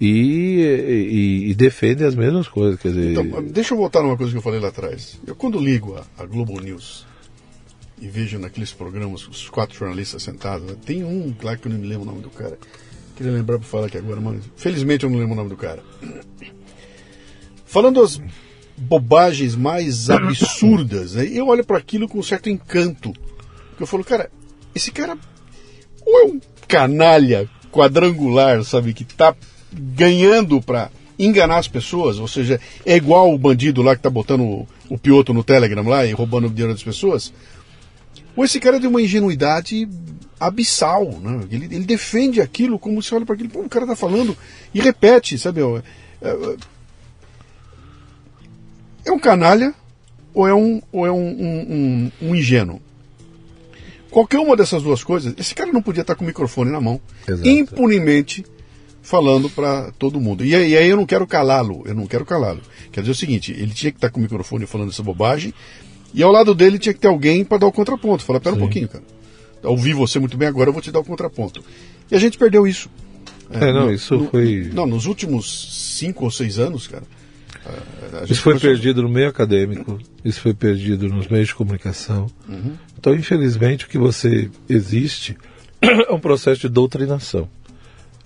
e, e, e defendem as mesmas coisas. Quer dizer... Então, deixa eu voltar numa coisa que eu falei lá atrás. Eu, quando ligo a, a Globo News e vejo naqueles programas os quatro jornalistas sentados, né, tem um lá que eu não me lembro o nome do cara. Queria lembrar para falar aqui agora, mas felizmente eu não lembro o nome do cara. Falando as bobagens mais absurdas, né, eu olho para aquilo com um certo encanto. Porque eu falo, cara, esse cara ou é um canalha quadrangular, sabe, que tá ganhando para enganar as pessoas, ou seja, é igual o bandido lá que tá botando o, o pioto no Telegram lá e roubando o dinheiro das pessoas. Ou esse cara tem uma ingenuidade abissal, né? Ele, ele defende aquilo como se olha para aquilo, pô, o cara tá falando e repete, sabe? É, é, é um canalha ou é um, ou é um, um, um, um ingênuo? Qualquer uma dessas duas coisas, esse cara não podia estar com o microfone na mão, Exato. impunemente falando para todo mundo. E, e, aí eu não quero calá-lo, eu não quero calá-lo. Quer dizer o seguinte, ele tinha que estar com o microfone falando essa bobagem, e ao lado dele tinha que ter alguém para dar o contraponto. Falar, pera Sim. um pouquinho, cara. Ouvi você muito bem agora, eu vou te dar o contraponto. E a gente perdeu isso. É, é não, no, isso no, foi. Não, nos últimos cinco ou seis anos, cara. Isso foi começou... perdido no meio acadêmico, isso foi perdido nos meios de comunicação. Uhum. Então, infelizmente, o que você existe é um processo de doutrinação.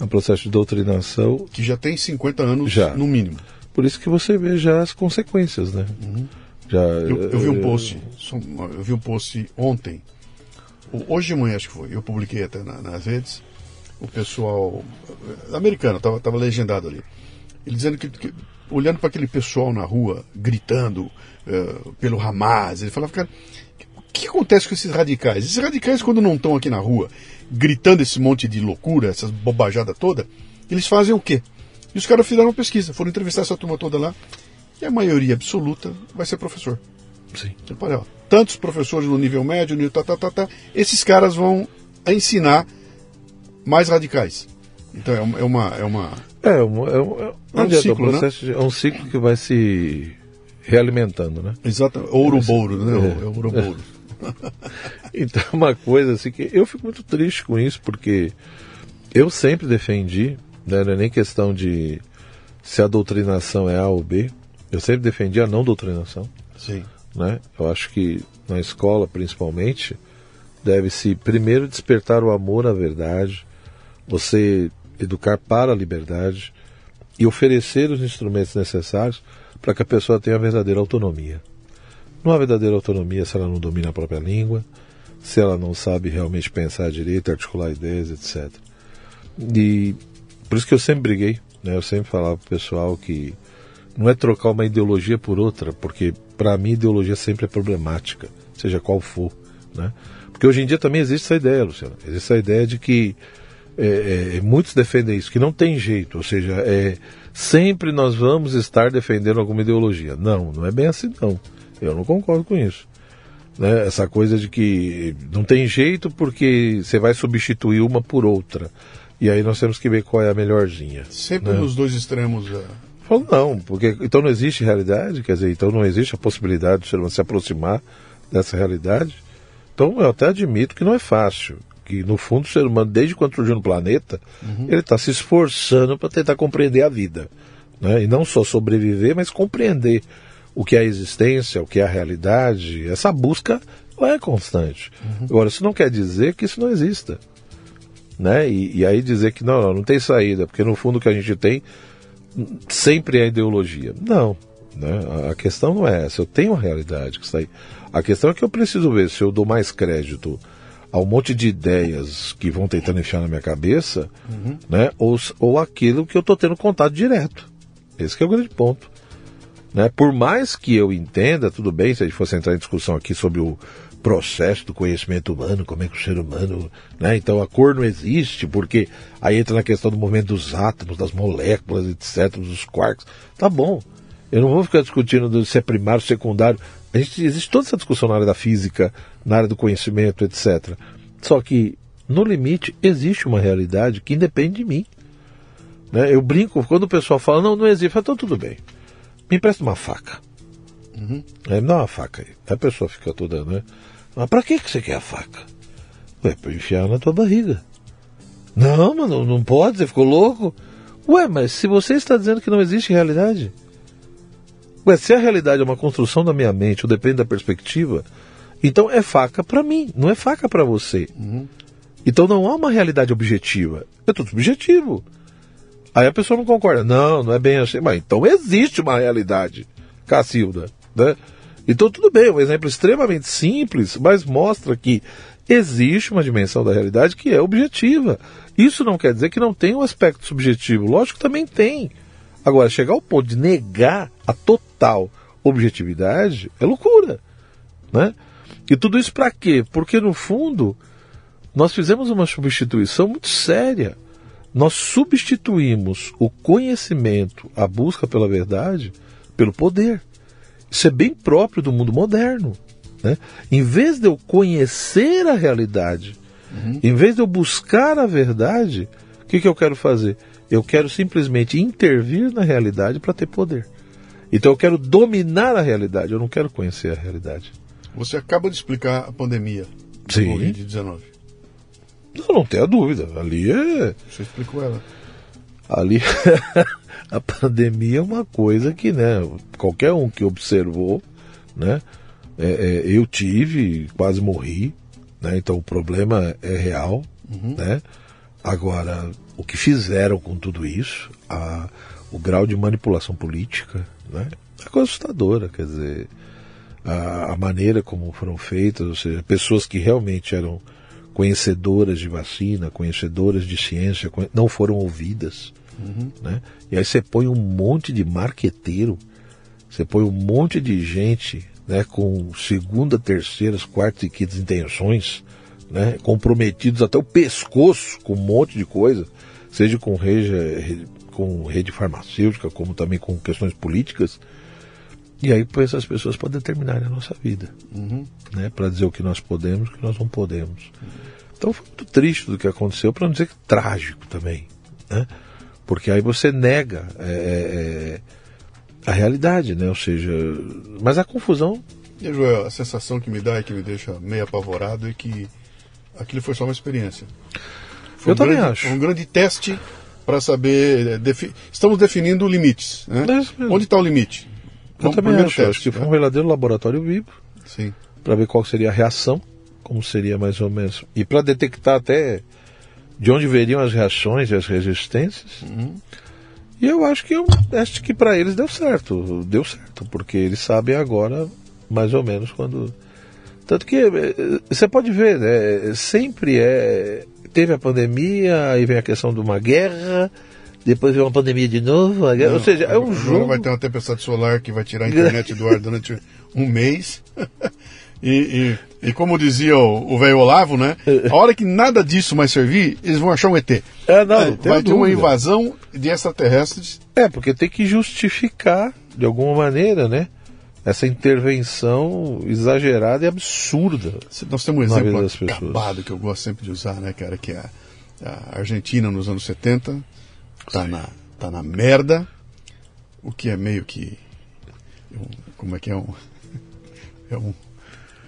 Um processo de doutrinação. Que já tem 50 anos, já. no mínimo. Por isso que você vê já as consequências, né? Uhum. Já, eu, eu, vi um eh, post, eu vi um post ontem, hoje de manhã acho que foi, eu publiquei até na, nas redes, o pessoal eh, americano, estava tava legendado ali, ele dizendo que, que olhando para aquele pessoal na rua, gritando uh, pelo Hamas, ele falava, cara, o que acontece com esses radicais? Esses radicais, quando não estão aqui na rua, gritando esse monte de loucura, essas bobajadas toda, eles fazem o quê? E os caras fizeram uma pesquisa, foram entrevistar essa turma toda lá, e a maioria absoluta vai ser professor. Sim. Você pode, ó, tantos professores no nível médio, no nível tá, tá, tá, tá, esses caras vão ensinar mais radicais. Então é uma. É uma, é uma é, um, é, um, é, um, é ciclo, né? é um ciclo que vai se realimentando, né? Exato, ouro-bouro, né? É, é ouro-bouro. então é uma coisa assim que eu fico muito triste com isso, porque eu sempre defendi, né, não é nem questão de se a doutrinação é A ou B, eu sempre defendi a não doutrinação. Sim. Né? Eu acho que na escola, principalmente, deve-se primeiro despertar o amor à verdade, você educar para a liberdade e oferecer os instrumentos necessários para que a pessoa tenha verdadeira autonomia. Não há verdadeira autonomia se ela não domina a própria língua, se ela não sabe realmente pensar direito, articular ideias, etc. E por isso que eu sempre briguei, né? eu sempre falava para o pessoal que não é trocar uma ideologia por outra, porque para mim ideologia sempre é problemática, seja qual for. Né? Porque hoje em dia também existe essa ideia, Luciano, existe essa ideia de que é, é, muitos defendem isso, que não tem jeito, ou seja, é, sempre nós vamos estar defendendo alguma ideologia. Não, não é bem assim não. Eu não concordo com isso. Né? Essa coisa de que não tem jeito porque você vai substituir uma por outra. E aí nós temos que ver qual é a melhorzinha. Sempre né? nos dois extremos. É... Falo, não, porque então não existe realidade, quer dizer, então não existe a possibilidade de ser se aproximar dessa realidade. Então eu até admito que não é fácil. Que no fundo o ser humano, desde quando surgiu no planeta, uhum. ele está se esforçando para tentar compreender a vida. Né? E não só sobreviver, mas compreender o que é a existência, o que é a realidade. Essa busca é constante. Uhum. Agora, isso não quer dizer que isso não exista. Né? E, e aí dizer que não, não, não tem saída, porque no fundo o que a gente tem sempre é ideologia. Não. Né? A questão não é essa. Eu tenho a realidade que está aí. A questão é que eu preciso ver se eu dou mais crédito a um monte de ideias que vão tentando enfiar na minha cabeça, uhum. né? ou, ou aquilo que eu estou tendo contato direto. Esse é o grande ponto. Né? Por mais que eu entenda, tudo bem, se a gente fosse entrar em discussão aqui sobre o processo do conhecimento humano, como é que o ser humano. Né? Então a cor não existe, porque aí entra na questão do movimento dos átomos, das moléculas, etc., dos quarks. Tá bom. Eu não vou ficar discutindo se é primário, secundário. A gente, existe toda essa discussão na área da física, na área do conhecimento, etc. Só que, no limite, existe uma realidade que independe de mim. Né? Eu brinco, quando o pessoal fala, não, não existe, então tudo bem. Me empresta uma faca. Uhum. É, me dá uma faca aí. A pessoa fica toda, né? Mas pra que, que você quer a faca? Ué, pra enfiar na tua barriga. Não, mano, não pode, você ficou louco. Ué, mas se você está dizendo que não existe realidade, Ué, se a realidade é uma construção da minha mente, ou depende da perspectiva, então é faca para mim, não é faca para você. Uhum. Então não há uma realidade objetiva, é tudo subjetivo. Aí a pessoa não concorda, não, não é bem assim, mas então existe uma realidade, Cacilda, né? Então tudo bem, um exemplo extremamente simples, mas mostra que existe uma dimensão da realidade que é objetiva. Isso não quer dizer que não tem um aspecto subjetivo, lógico que também tem. Agora, chegar ao ponto de negar a total objetividade é loucura. Né? E tudo isso para quê? Porque, no fundo, nós fizemos uma substituição muito séria. Nós substituímos o conhecimento, a busca pela verdade, pelo poder. Isso é bem próprio do mundo moderno. Né? Em vez de eu conhecer a realidade, uhum. em vez de eu buscar a verdade, o que, que eu quero fazer? Eu quero simplesmente intervir na realidade para ter poder. Então eu quero dominar a realidade, eu não quero conhecer a realidade. Você acaba de explicar a pandemia do Covid-19. Não, não tenha dúvida. Ali é. Você explicou ela. Ali a pandemia é uma coisa que, né, qualquer um que observou, né, é, é, eu tive, quase morri, né, então o problema é real, uhum. né. Agora, o que fizeram com tudo isso, a, o grau de manipulação política, né, é coisa assustadora, quer dizer, a, a, maneira como foram feitas, ou seja, pessoas que realmente eram conhecedoras de vacina, conhecedoras de ciência, não foram ouvidas. Uhum. Né? E aí você põe um monte de marqueteiro, você põe um monte de gente né, com segunda, terceiras, quartas e quintas intenções, né, comprometidos até o pescoço com um monte de coisa, seja com com rede farmacêutica, como também com questões políticas. E aí põe essas pessoas para determinarem a nossa vida, uhum. né, para dizer o que nós podemos e o que nós não podemos. Então foi muito triste do que aconteceu, para não dizer que trágico também. Né? Porque aí você nega é, é, é, a realidade, né? Ou seja, mas a confusão. E, Joel, a sensação que me dá e que me deixa meio apavorado é que aquilo foi só uma experiência. Foi Eu um também grande, acho. Um grande teste para saber. É, defi... Estamos definindo limites. Né? É Onde está o limite? Eu também acho. Teste, acho que foi um verdadeiro laboratório vivo. Sim. Para ver qual seria a reação, como seria mais ou menos. E para detectar até de onde veriam as reações e as resistências. Uhum. E eu acho que eu acho que para eles deu certo, deu certo, porque eles sabem agora mais ou menos quando tanto que eh, você pode ver, né, sempre é teve a pandemia, aí vem a questão de uma guerra, depois vem uma pandemia de novo, Não, ou seja, é um jogo. vai ter uma tempestade solar que vai tirar a internet do ar durante um mês. E, e, e, como dizia o velho Olavo, né? A hora que nada disso mais servir, eles vão achar um ET. É, não, é, vai ter uma invasão de extraterrestres. É, porque tem que justificar, de alguma maneira, né? essa intervenção exagerada e absurda. Nós temos um exemplo acabado que eu gosto sempre de usar, né, cara, que é a, a Argentina nos anos 70, tá na, tá na merda, o que é meio que. Como é que é um. É um.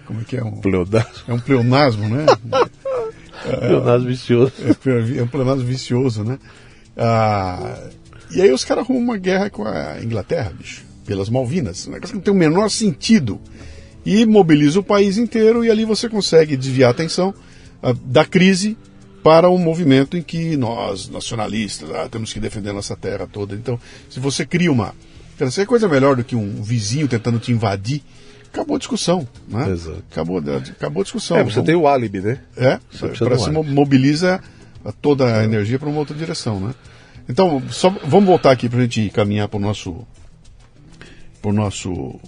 Como é que é um. Pleonasmo. É um pleonasmo, né? é, pleonasmo vicioso. É, é um pleonasmo vicioso, né? Ah, e aí os caras arrumam uma guerra com a Inglaterra, bicho, pelas Malvinas. Um negócio que não tem o menor sentido. E mobiliza o país inteiro e ali você consegue desviar a atenção ah, da crise para um movimento em que nós, nacionalistas, ah, temos que defender nossa terra toda. Então, se você cria uma. Isso é coisa melhor do que um vizinho tentando te invadir. Acabou a discussão, né? Exato. Acabou, acabou a discussão. É, você Vamos... tem o álibi, né? É, para se mobiliza toda a energia para uma outra direção, né? Então, só, vamos voltar aqui para a gente caminhar para o nosso. Para o nosso.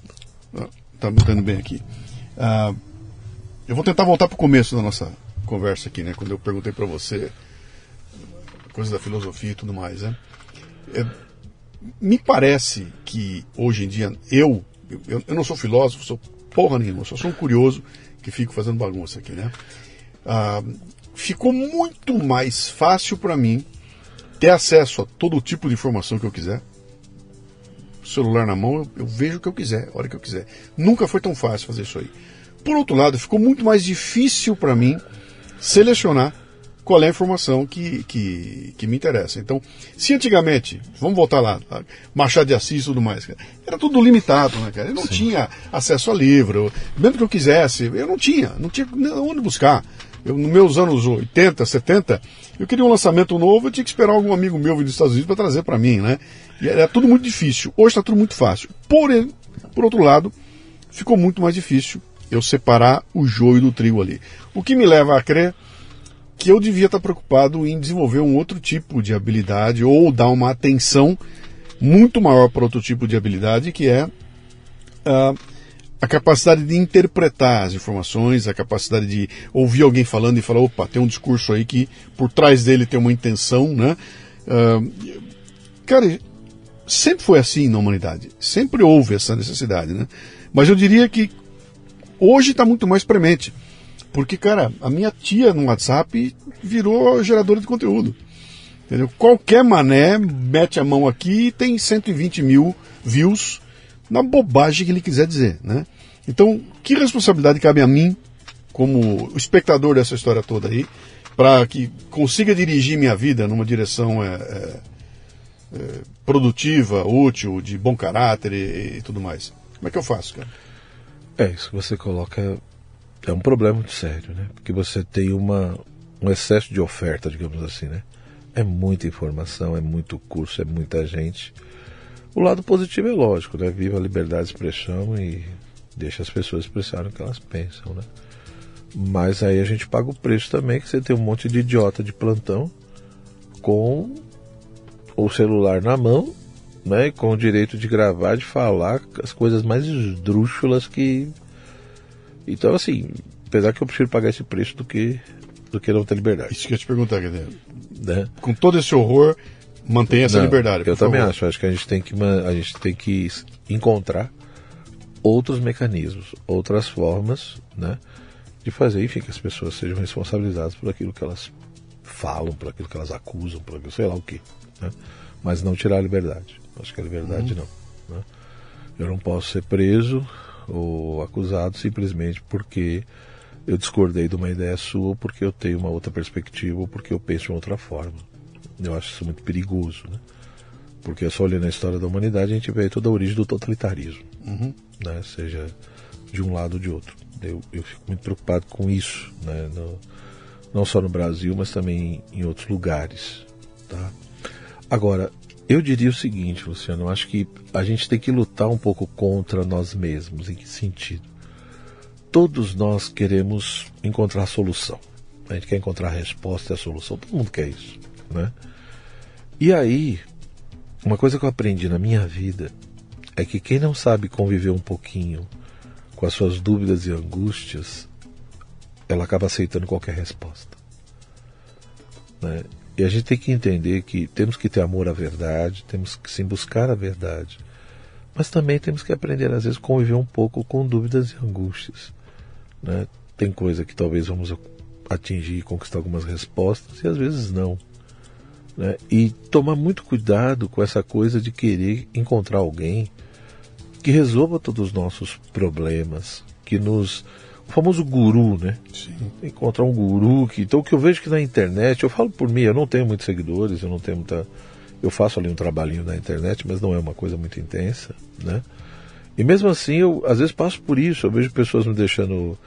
Está botando bem aqui. Uh, eu vou tentar voltar para o começo da nossa conversa aqui, né? Quando eu perguntei para você coisas da filosofia e tudo mais, né? É, me parece que hoje em dia eu, eu, eu, não sou filósofo, sou porra nenhuma, só sou um curioso que fico fazendo bagunça aqui, né? Ah, ficou muito mais fácil para mim ter acesso a todo tipo de informação que eu quiser. Celular na mão, eu, eu vejo o que eu quiser, a hora que eu quiser. Nunca foi tão fácil fazer isso aí. Por outro lado, ficou muito mais difícil para mim selecionar qual é a informação que, que, que, me interessa. Então, se antigamente, vamos voltar lá, Machado de Assis e tudo mais, era tudo limitado, né, cara? Eu não Sim. tinha acesso a livro, mesmo que eu quisesse, eu não tinha, não tinha onde buscar. Eu, nos meus anos 80, 70, eu queria um lançamento novo, eu tinha que esperar algum amigo meu vir dos Estados Unidos para trazer para mim, né? E era tudo muito difícil. Hoje está tudo muito fácil. Porém, por outro lado, ficou muito mais difícil eu separar o joio do trigo ali. O que me leva a crer que eu devia estar preocupado em desenvolver um outro tipo de habilidade ou dar uma atenção muito maior para outro tipo de habilidade, que é uh, a capacidade de interpretar as informações, a capacidade de ouvir alguém falando e falar, opa, tem um discurso aí que por trás dele tem uma intenção, né? Uh, cara, sempre foi assim na humanidade, sempre houve essa necessidade, né? Mas eu diria que Hoje está muito mais premente. Porque, cara, a minha tia no WhatsApp virou geradora de conteúdo. Entendeu? Qualquer mané mete a mão aqui e tem 120 mil views na bobagem que ele quiser dizer, né? Então, que responsabilidade cabe a mim, como espectador dessa história toda aí, para que consiga dirigir minha vida numa direção é, é, é, produtiva, útil, de bom caráter e, e tudo mais? Como é que eu faço, cara? É, isso que você coloca é um problema muito sério, né? Porque você tem uma, um excesso de oferta, digamos assim, né? É muita informação, é muito curso, é muita gente. O lado positivo é lógico, né? Viva a liberdade de expressão e deixa as pessoas expressarem o que elas pensam, né? Mas aí a gente paga o preço também, que você tem um monte de idiota de plantão com o celular na mão né, com o direito de gravar, de falar as coisas mais esdrúxulas que. Então, assim, apesar que eu prefiro pagar esse preço do que, do que não ter liberdade. Isso que eu te perguntar, quer dizer, né? com todo esse horror, mantenha essa não, liberdade. Eu também acho, acho que a gente tem que, a gente tem que encontrar outros mecanismos, outras formas, né, de fazer, enfim, que as pessoas sejam responsabilizadas por aquilo que elas falam, por aquilo que elas acusam, por aquilo, sei lá o que, né, mas não tirar a liberdade. Acho que a liberdade uhum. não. Né? Eu não posso ser preso ou acusado simplesmente porque eu discordei de uma ideia sua, ou porque eu tenho uma outra perspectiva, ou porque eu penso de uma outra forma. Eu acho isso muito perigoso, né? Porque só olhando a história da humanidade a gente vê toda a origem do totalitarismo, uhum. né? Seja de um lado ou de outro. Eu, eu fico muito preocupado com isso, né? No, não só no Brasil, mas também em outros lugares, tá? Agora, eu diria o seguinte, Luciano, eu acho que a gente tem que lutar um pouco contra nós mesmos. Em que sentido? Todos nós queremos encontrar solução. A gente quer encontrar a resposta e a solução. Todo mundo quer isso, né? E aí, uma coisa que eu aprendi na minha vida é que quem não sabe conviver um pouquinho com as suas dúvidas e angústias, ela acaba aceitando qualquer resposta. Né? E a gente tem que entender que temos que ter amor à verdade, temos que sim buscar a verdade, mas também temos que aprender, às vezes, conviver um pouco com dúvidas e angústias. Né? Tem coisa que talvez vamos atingir e conquistar algumas respostas, e às vezes não. Né? E tomar muito cuidado com essa coisa de querer encontrar alguém que resolva todos os nossos problemas, que nos. O famoso guru, né? Sim. Encontrar um guru que. Então, o que eu vejo que na internet, eu falo por mim, eu não tenho muitos seguidores, eu não tenho muita. Eu faço ali um trabalhinho na internet, mas não é uma coisa muito intensa, né? E mesmo assim, eu às vezes passo por isso, eu vejo pessoas me deixando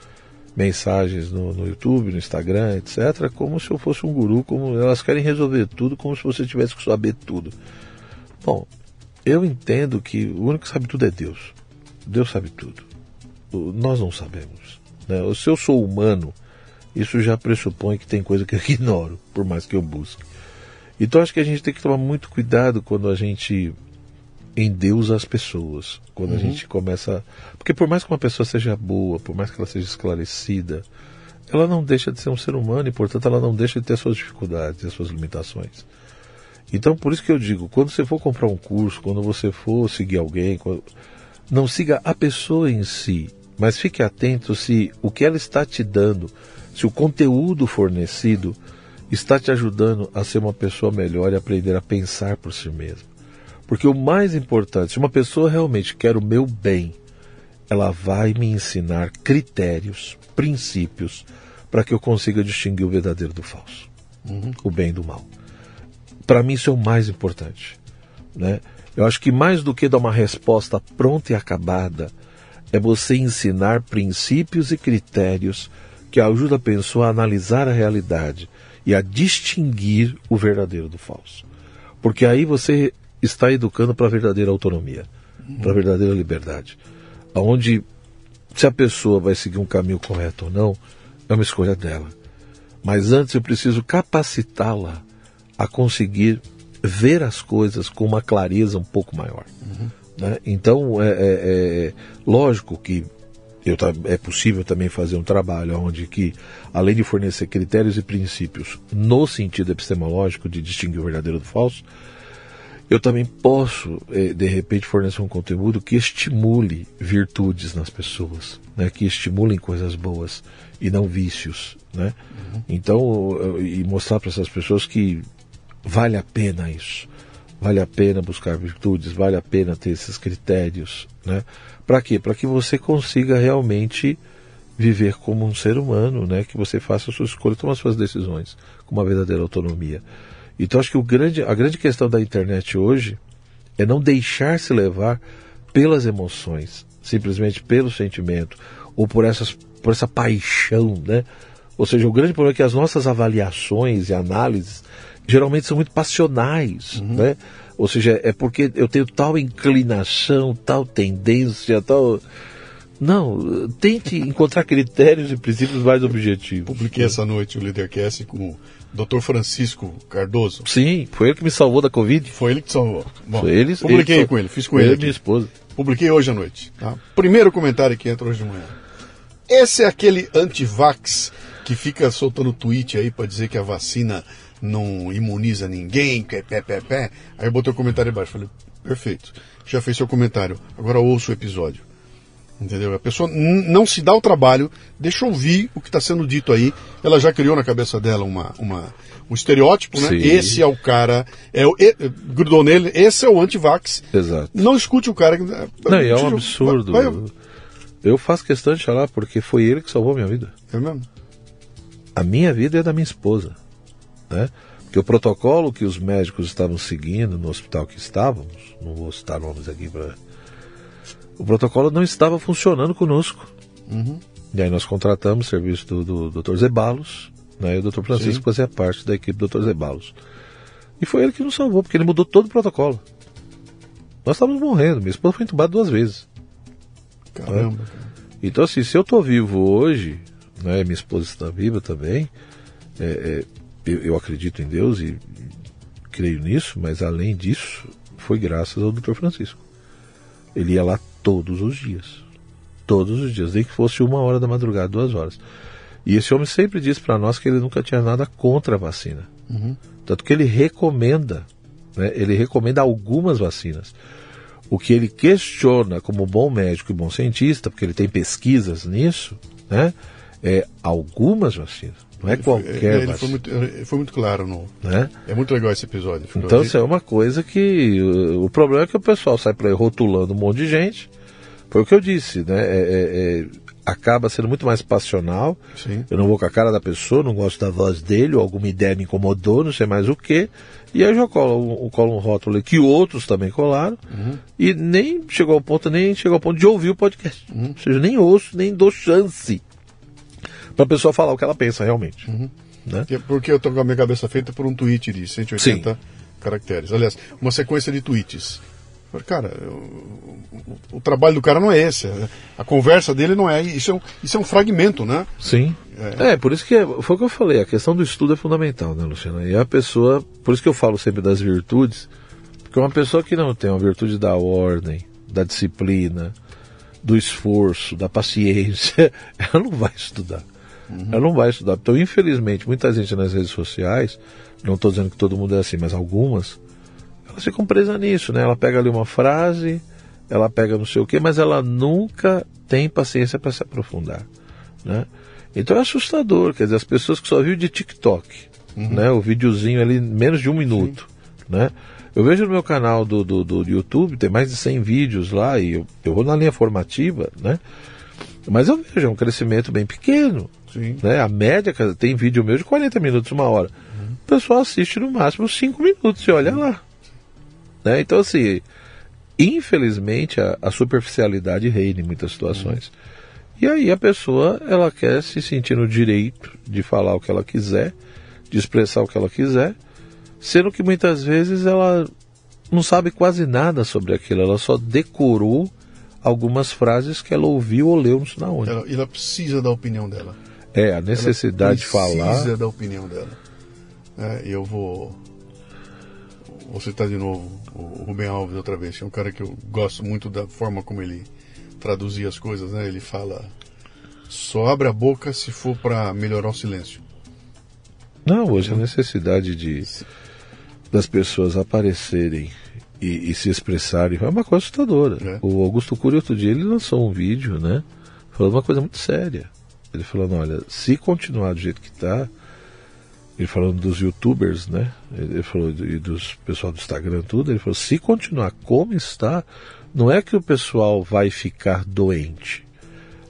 mensagens no, no, YouTube, no Instagram, etc., como se eu fosse um guru, como elas querem resolver tudo, como se você tivesse que saber tudo. Bom, eu entendo que o único que sabe tudo é Deus. Deus sabe tudo. Nós não sabemos. Né? Se eu sou humano, isso já pressupõe que tem coisa que eu ignoro, por mais que eu busque. Então acho que a gente tem que tomar muito cuidado quando a gente endeusa as pessoas. Quando uhum. a gente começa. Porque por mais que uma pessoa seja boa, por mais que ela seja esclarecida, ela não deixa de ser um ser humano e, portanto, ela não deixa de ter suas dificuldades e suas limitações. Então, por isso que eu digo, quando você for comprar um curso, quando você for seguir alguém, quando... não siga a pessoa em si, mas fique atento se o que ela está te dando, se o conteúdo fornecido está te ajudando a ser uma pessoa melhor e aprender a pensar por si mesmo. Porque o mais importante, se uma pessoa realmente quer o meu bem, ela vai me ensinar critérios, princípios, para que eu consiga distinguir o verdadeiro do falso, uhum. o bem do mal. Para mim, isso é o mais importante. Né? Eu acho que mais do que dar uma resposta pronta e acabada, é você ensinar princípios e critérios que ajudam a pessoa a analisar a realidade e a distinguir o verdadeiro do falso. Porque aí você está educando para a verdadeira autonomia, uhum. para a verdadeira liberdade. Onde, se a pessoa vai seguir um caminho correto ou não, é uma escolha dela. Mas antes eu preciso capacitá-la a conseguir ver as coisas com uma clareza um pouco maior. Uhum. Né? Então, é, é, é, lógico que eu, é possível também fazer um trabalho onde que, além de fornecer critérios e princípios no sentido epistemológico de distinguir o verdadeiro do falso, eu também posso, eh, de repente, fornecer um conteúdo que estimule virtudes nas pessoas, né? que estimulem coisas boas e não vícios. Né? Uhum. Então, e mostrar para essas pessoas que vale a pena isso. Vale a pena buscar virtudes, vale a pena ter esses critérios. Né? Para quê? Para que você consiga realmente viver como um ser humano, né? que você faça a sua escolha, tome as suas decisões com uma verdadeira autonomia. Então acho que o grande, a grande questão da internet hoje é não deixar se levar pelas emoções, simplesmente pelo sentimento ou por, essas, por essa paixão, né? Ou seja, o grande problema é que as nossas avaliações e análises geralmente são muito passionais, uhum. né? Ou seja, é porque eu tenho tal inclinação, tal tendência, tal. Não, tente encontrar critérios e princípios mais objetivos. Publiquei essa noite o Leadercast com Dr. Francisco Cardoso. Sim, foi ele que me salvou da Covid. Foi ele que salvou. Bom, foi ele, publiquei ele, com ele, fiz com ele. Ele e minha esposa. Publiquei hoje à noite. Tá? Primeiro comentário que entra hoje de manhã. Esse é aquele anti-vax que fica soltando tweet aí para dizer que a vacina não imuniza ninguém, que é pé, pé, pé. Aí eu botei o comentário embaixo. Falei, perfeito. Já fez seu comentário. Agora ouça o episódio. Entendeu? A pessoa não se dá o trabalho, deixa ouvir o que está sendo dito aí. Ela já criou na cabeça dela uma, uma, um estereótipo, né? Sim. Esse é o cara, é o, e, grudou nele, esse é o anti-vax. Exato. Não escute o cara. Não, é um absurdo. Vai, vai, eu faço questão de falar porque foi ele que salvou a minha vida. É mesmo? A minha vida é da minha esposa. Né? Porque o protocolo que os médicos estavam seguindo no hospital que estávamos, não vou citar nomes aqui para o protocolo não estava funcionando conosco. Uhum. E aí nós contratamos o serviço do, do Dr. Zebalos, né, e o Dr. Francisco Sim. fazia parte da equipe do Dr. Zebalos. E foi ele que nos salvou, porque ele mudou todo o protocolo. Nós estávamos morrendo, minha esposa foi entubada duas vezes. Caramba. Né? Então, assim, se eu estou vivo hoje, né, minha esposa está viva também, é, é, eu, eu, acredito em Deus e, creio nisso, mas além disso, foi graças ao Dr. Francisco. Ele ia lá todos os dias. Todos os dias, nem que fosse uma hora da madrugada, duas horas. E esse homem sempre disse para nós que ele nunca tinha nada contra a vacina. Uhum. Tanto que ele recomenda, né, ele recomenda algumas vacinas. O que ele questiona como bom médico e bom cientista, porque ele tem pesquisas nisso, né? É algumas vacinas. Não é Ele qualquer foi, ele vacina. foi muito, foi muito claro. No, né? é muito legal esse episódio. Então isso é uma coisa que. uh, O problema é que o pessoal sai por aí rotulando um monte de gente. Foi o que eu disse, né? É- é- é- acaba sendo muito mais passional. Sim. Eu não vou com a cara da pessoa, não gosto da voz dele, ou alguma ideia me incomodou, não sei mais o que. E aí eu já colo, colo um rótulo que outros também colaram. E nem chegou ao ponto, nem chegou ao ponto de ouvir o podcast. Ou seja, nem ouço, nem dou chance para a pessoa falar o que ela pensa realmente. Né? Que- Porque eu tô com a minha cabeça feita por um tweet de 180 caracteres. Aliás, uma sequência de tweets. Cara, eu- o, o trabalho do cara não é esse. A conversa dele não é. Isso é um, isso é um fragmento, né? Sim. É. por isso que é- foi o que eu falei, a questão do estudo é fundamental, né, Luciana? E a pessoa, por isso que eu falo sempre das virtudes, porque uma pessoa que não tem a virtude da ordem, da disciplina, do esforço, da paciência, ela não vai estudar. Ela não vai estudar. Então, infelizmente, muita gente nas redes sociais, não estou dizendo que todo mundo é assim, mas algumas, elas ficam presas nisso, né? Ela pega ali uma frase, ela pega não sei o quê, mas ela nunca tem paciência para se aprofundar, né? Então é assustador, quer dizer, as pessoas que só viram de TikTok, né? O videozinho ali, menos de um minuto, né? Eu vejo no meu canal do, do, do YouTube, tem mais de 100 vídeos lá, e eu, eu vou na linha formativa, né? Mas eu vejo, é um crescimento bem pequeno, Sim. né? A média, cara, tem vídeo meu de 40 minutos, uma hora. O pessoal assiste no máximo 5 minutos e olha lá. Né? Então, assim, infelizmente a, a superficialidade reina em muitas situações. E aí a pessoa, ela quer se sentir no direito de falar o que ela quiser, de expressar o que ela quiser, sendo que muitas vezes ela não sabe quase nada sobre aquilo, ela só decorou algumas frases que ela ouviu ou leu, não sei na onde. Ela, ela precisa da opinião dela. É, a necessidade de falar. Precisa da opinião dela. É, eu vou. Vou citar de novo o Rubem Alves outra vez, é um cara que eu gosto muito da forma como ele traduzia as coisas, né? Ele fala: só abre a boca se for para melhorar o silêncio. Não, hoje a necessidade de das pessoas aparecerem e, e se expressarem é uma coisa assustadora. É. O Augusto Cury outro dia ele lançou um vídeo, né? Falando uma coisa muito séria. Ele falando, olha, se continuar do jeito que está, ele falando dos youtubers, né? Ele falou e dos pessoal do Instagram tudo, ele falou, se continuar como está, não é que o pessoal vai ficar doente.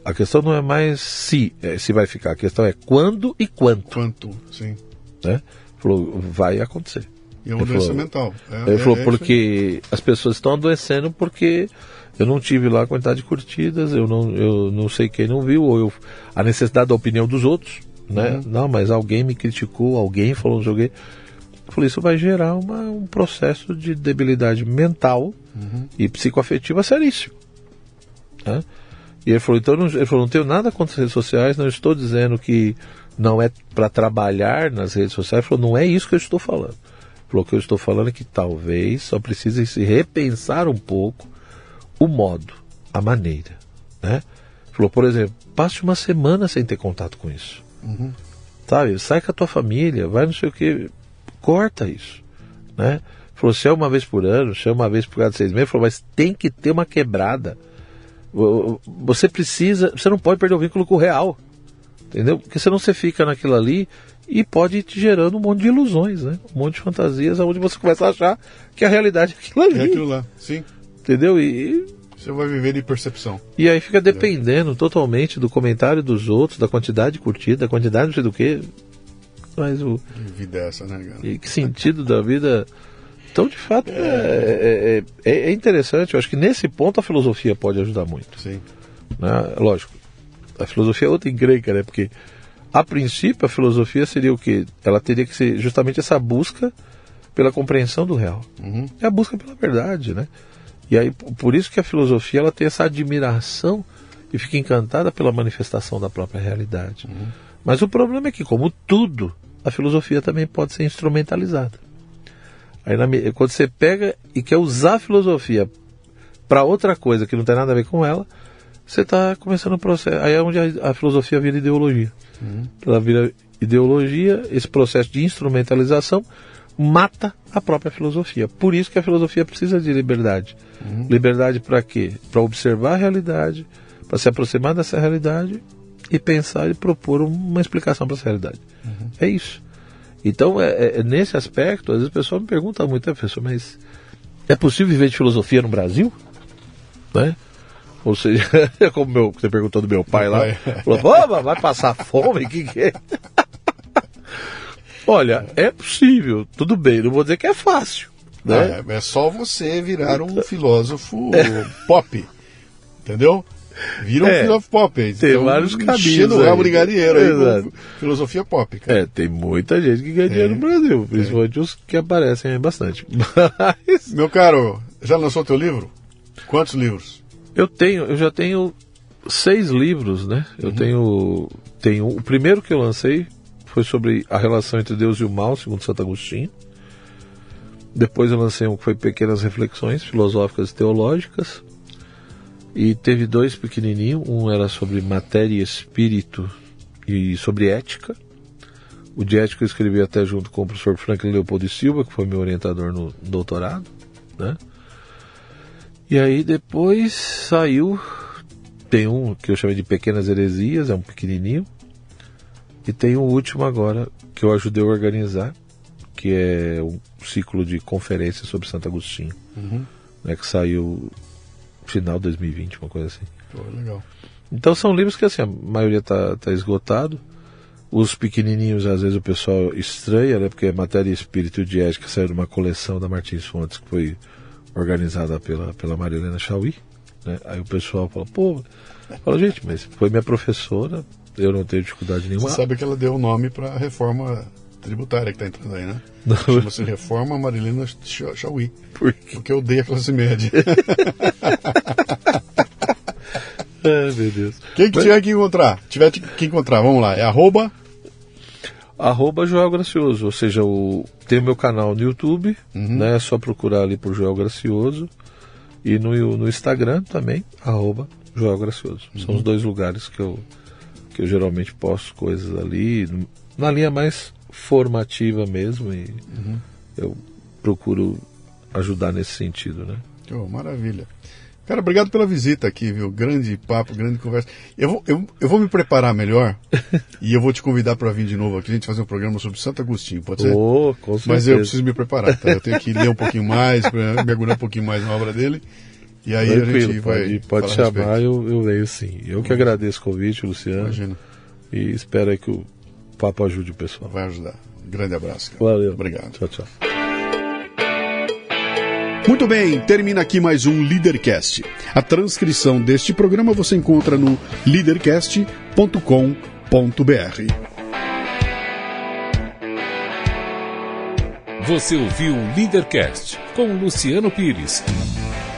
A questão não é mais se, é, se vai ficar, a questão é quando e quanto Quanto, sim. né? Falou, vai acontecer. E é uma Ele doença falou- mental. É, Ele é- falou, é porque as pessoas estão adoecendo porque eu não tive lá a quantidade de curtidas, eu não, eu não sei quem não viu, ou eu, a necessidade da opinião dos outros, né? Uhum. Não, mas alguém me criticou, alguém falou, não sei o quê. Eu falei, isso vai gerar uma, um processo de debilidade mental Uhum. e psicoafetiva seríssimo. né? E ele falou, então não, ele falou, não tenho nada contra as redes sociais, não estou dizendo que não é para trabalhar nas redes sociais. Ele falou, não é isso que eu estou falando. Ele falou, o que eu estou falando é que talvez só precise se repensar um pouco o modo, a maneira. Né? Falou, por exemplo, passe uma semana sem ter contato com isso. Uhum. Sabe? Sai com a tua família, vai não sei o que, corta isso. Né? Falou, se é uma vez por ano, se é uma vez por cada seis meses, falou, mas tem que ter uma quebrada. Você precisa, você não pode perder o vínculo com o real. Entendeu? Porque senão você fica naquilo ali e pode ir te gerando um monte de ilusões, né? Um monte de fantasias onde você começa a achar que a realidade é aquilo ali. É aquilo lá, sim. Entendeu? E, Você vai viver de percepção. e aí fica dependendo totalmente do comentário dos outros, da quantidade de curtida, da quantidade não sei do que. Mas o, Que vida é essa, né, cara? e que sentido da vida. Então, de fato, é, é, é, é interessante. Eu acho que nesse ponto a filosofia pode ajudar muito. Sim. né? Lógico, a filosofia é outra encrenca, né? Porque, a princípio, a filosofia seria o quê? Ela teria que ser justamente essa busca pela compreensão do real. Uhum. É a busca pela verdade, né? E aí, por isso que a filosofia ela tem essa admiração e fica encantada pela manifestação da própria realidade. Mas o problema é que, como tudo, a filosofia também pode ser instrumentalizada. Aí, na quando você pega e quer usar a filosofia para outra coisa que não tem nada a ver com ela, você está começando o processo. Aí é onde a, a filosofia vira ideologia. Ela vira ideologia, esse processo de instrumentalização mata a própria filosofia. Por isso que a filosofia precisa de liberdade. Uhum. Liberdade para quê? Para observar a realidade, para se aproximar dessa realidade e pensar e propor uma explicação para essa realidade. Uhum. É isso. Então, é, é, é, nesse aspecto, às vezes o pessoal me pergunta muito, professor, mas é possível viver de filosofia no Brasil? Né? Ou seja, é como meu, você perguntou do meu pai lá, falou, vai passar fome? O que, que é? Olha, é possível, tudo bem, não vou dizer que é fácil. Né? É, é só você virar um filósofo é. pop, entendeu? Vira um é, filósofo pop. Aí. Tem então, vários caminhos. Enchendo o rabo de galinheiro aí com filosofia pop. Cara. É, tem muita gente que ganha dinheiro no Brasil, principalmente os que aparecem aí bastante. Mas... Meu caro, já lançou teu livro? Quantos livros? Eu tenho, eu já tenho seis livros, né? Eu uhum. tenho, tenho. O primeiro que eu lancei foi sobre a relação entre Deus e o mal, segundo Santo Agostinho. Depois eu lancei um que foi Pequenas Reflexões Filosóficas e Teológicas. E teve dois pequenininhos, um era sobre matéria e espírito e sobre ética. O de ética eu escrevi até junto com o professor Franklin Leopoldo Silva, que foi meu orientador no doutorado, né? E aí depois saiu, tem um que eu chamei de Pequenas Heresias, é um pequenininho, e tem o último agora que eu ajudei a organizar, que é um ciclo de conferências sobre Santo Agostinho, uhum. né, que saiu final de 2020, uma coisa assim. Pô, legal. Então são livros que assim, a maioria está tá esgotado. Os pequenininhos, às vezes o pessoal estranha, né? Porque é Matéria e Espírito de Ética saiu de uma coleção da Martins Fontes que foi organizada pela, pela Marilena Chauí. Né? Aí o pessoal fala, pô, fala, gente, mas foi minha professora, eu não tenho dificuldade nenhuma. Você sabe que ela deu o nome para a reforma tributária que está entrando aí, né? Chama-se Reforma Marilena Chauí. Por quê? Porque eu odeio a classe média. Ai, meu Deus. Quem que Mas... tiver que encontrar? Tiver que encontrar, vamos lá. É arroba arroba Joel Gracioso, ou seja, o, tem o meu canal no YouTube, uhum. né? É só procurar ali por Joel Gracioso. E no, no Instagram também, arroba Joel Gracioso. Uhum. São os dois lugares que eu, que eu geralmente posto coisas ali, na linha mais formativa mesmo, e uhum. eu procuro ajudar nesse sentido, né? Oh, maravilha. Cara, obrigado pela visita aqui, viu? Grande papo, grande conversa. Eu vou, eu, eu vou me preparar melhor e eu vou te convidar para vir de novo aqui, a gente fazer um programa sobre Santo Agostinho, pode ser? Oh, com certeza. Mas eu preciso me preparar, tá? Eu tenho que ler um pouquinho mais, mergulhar um pouquinho mais na obra dele. E aí Tranquilo, a gente vai. Pode, pode chamar, eu, eu leio sim. Eu que agradeço o convite, Luciano. Imagina. E espero que o papo ajude o pessoal. Vai ajudar. Grande abraço. Cara. Valeu. Obrigado. Tchau, tchau. Muito bem, termina aqui mais um Leadercast. A transcrição deste programa você encontra no leadercast.com.br. Você ouviu o Leadercast com Luciano Pires.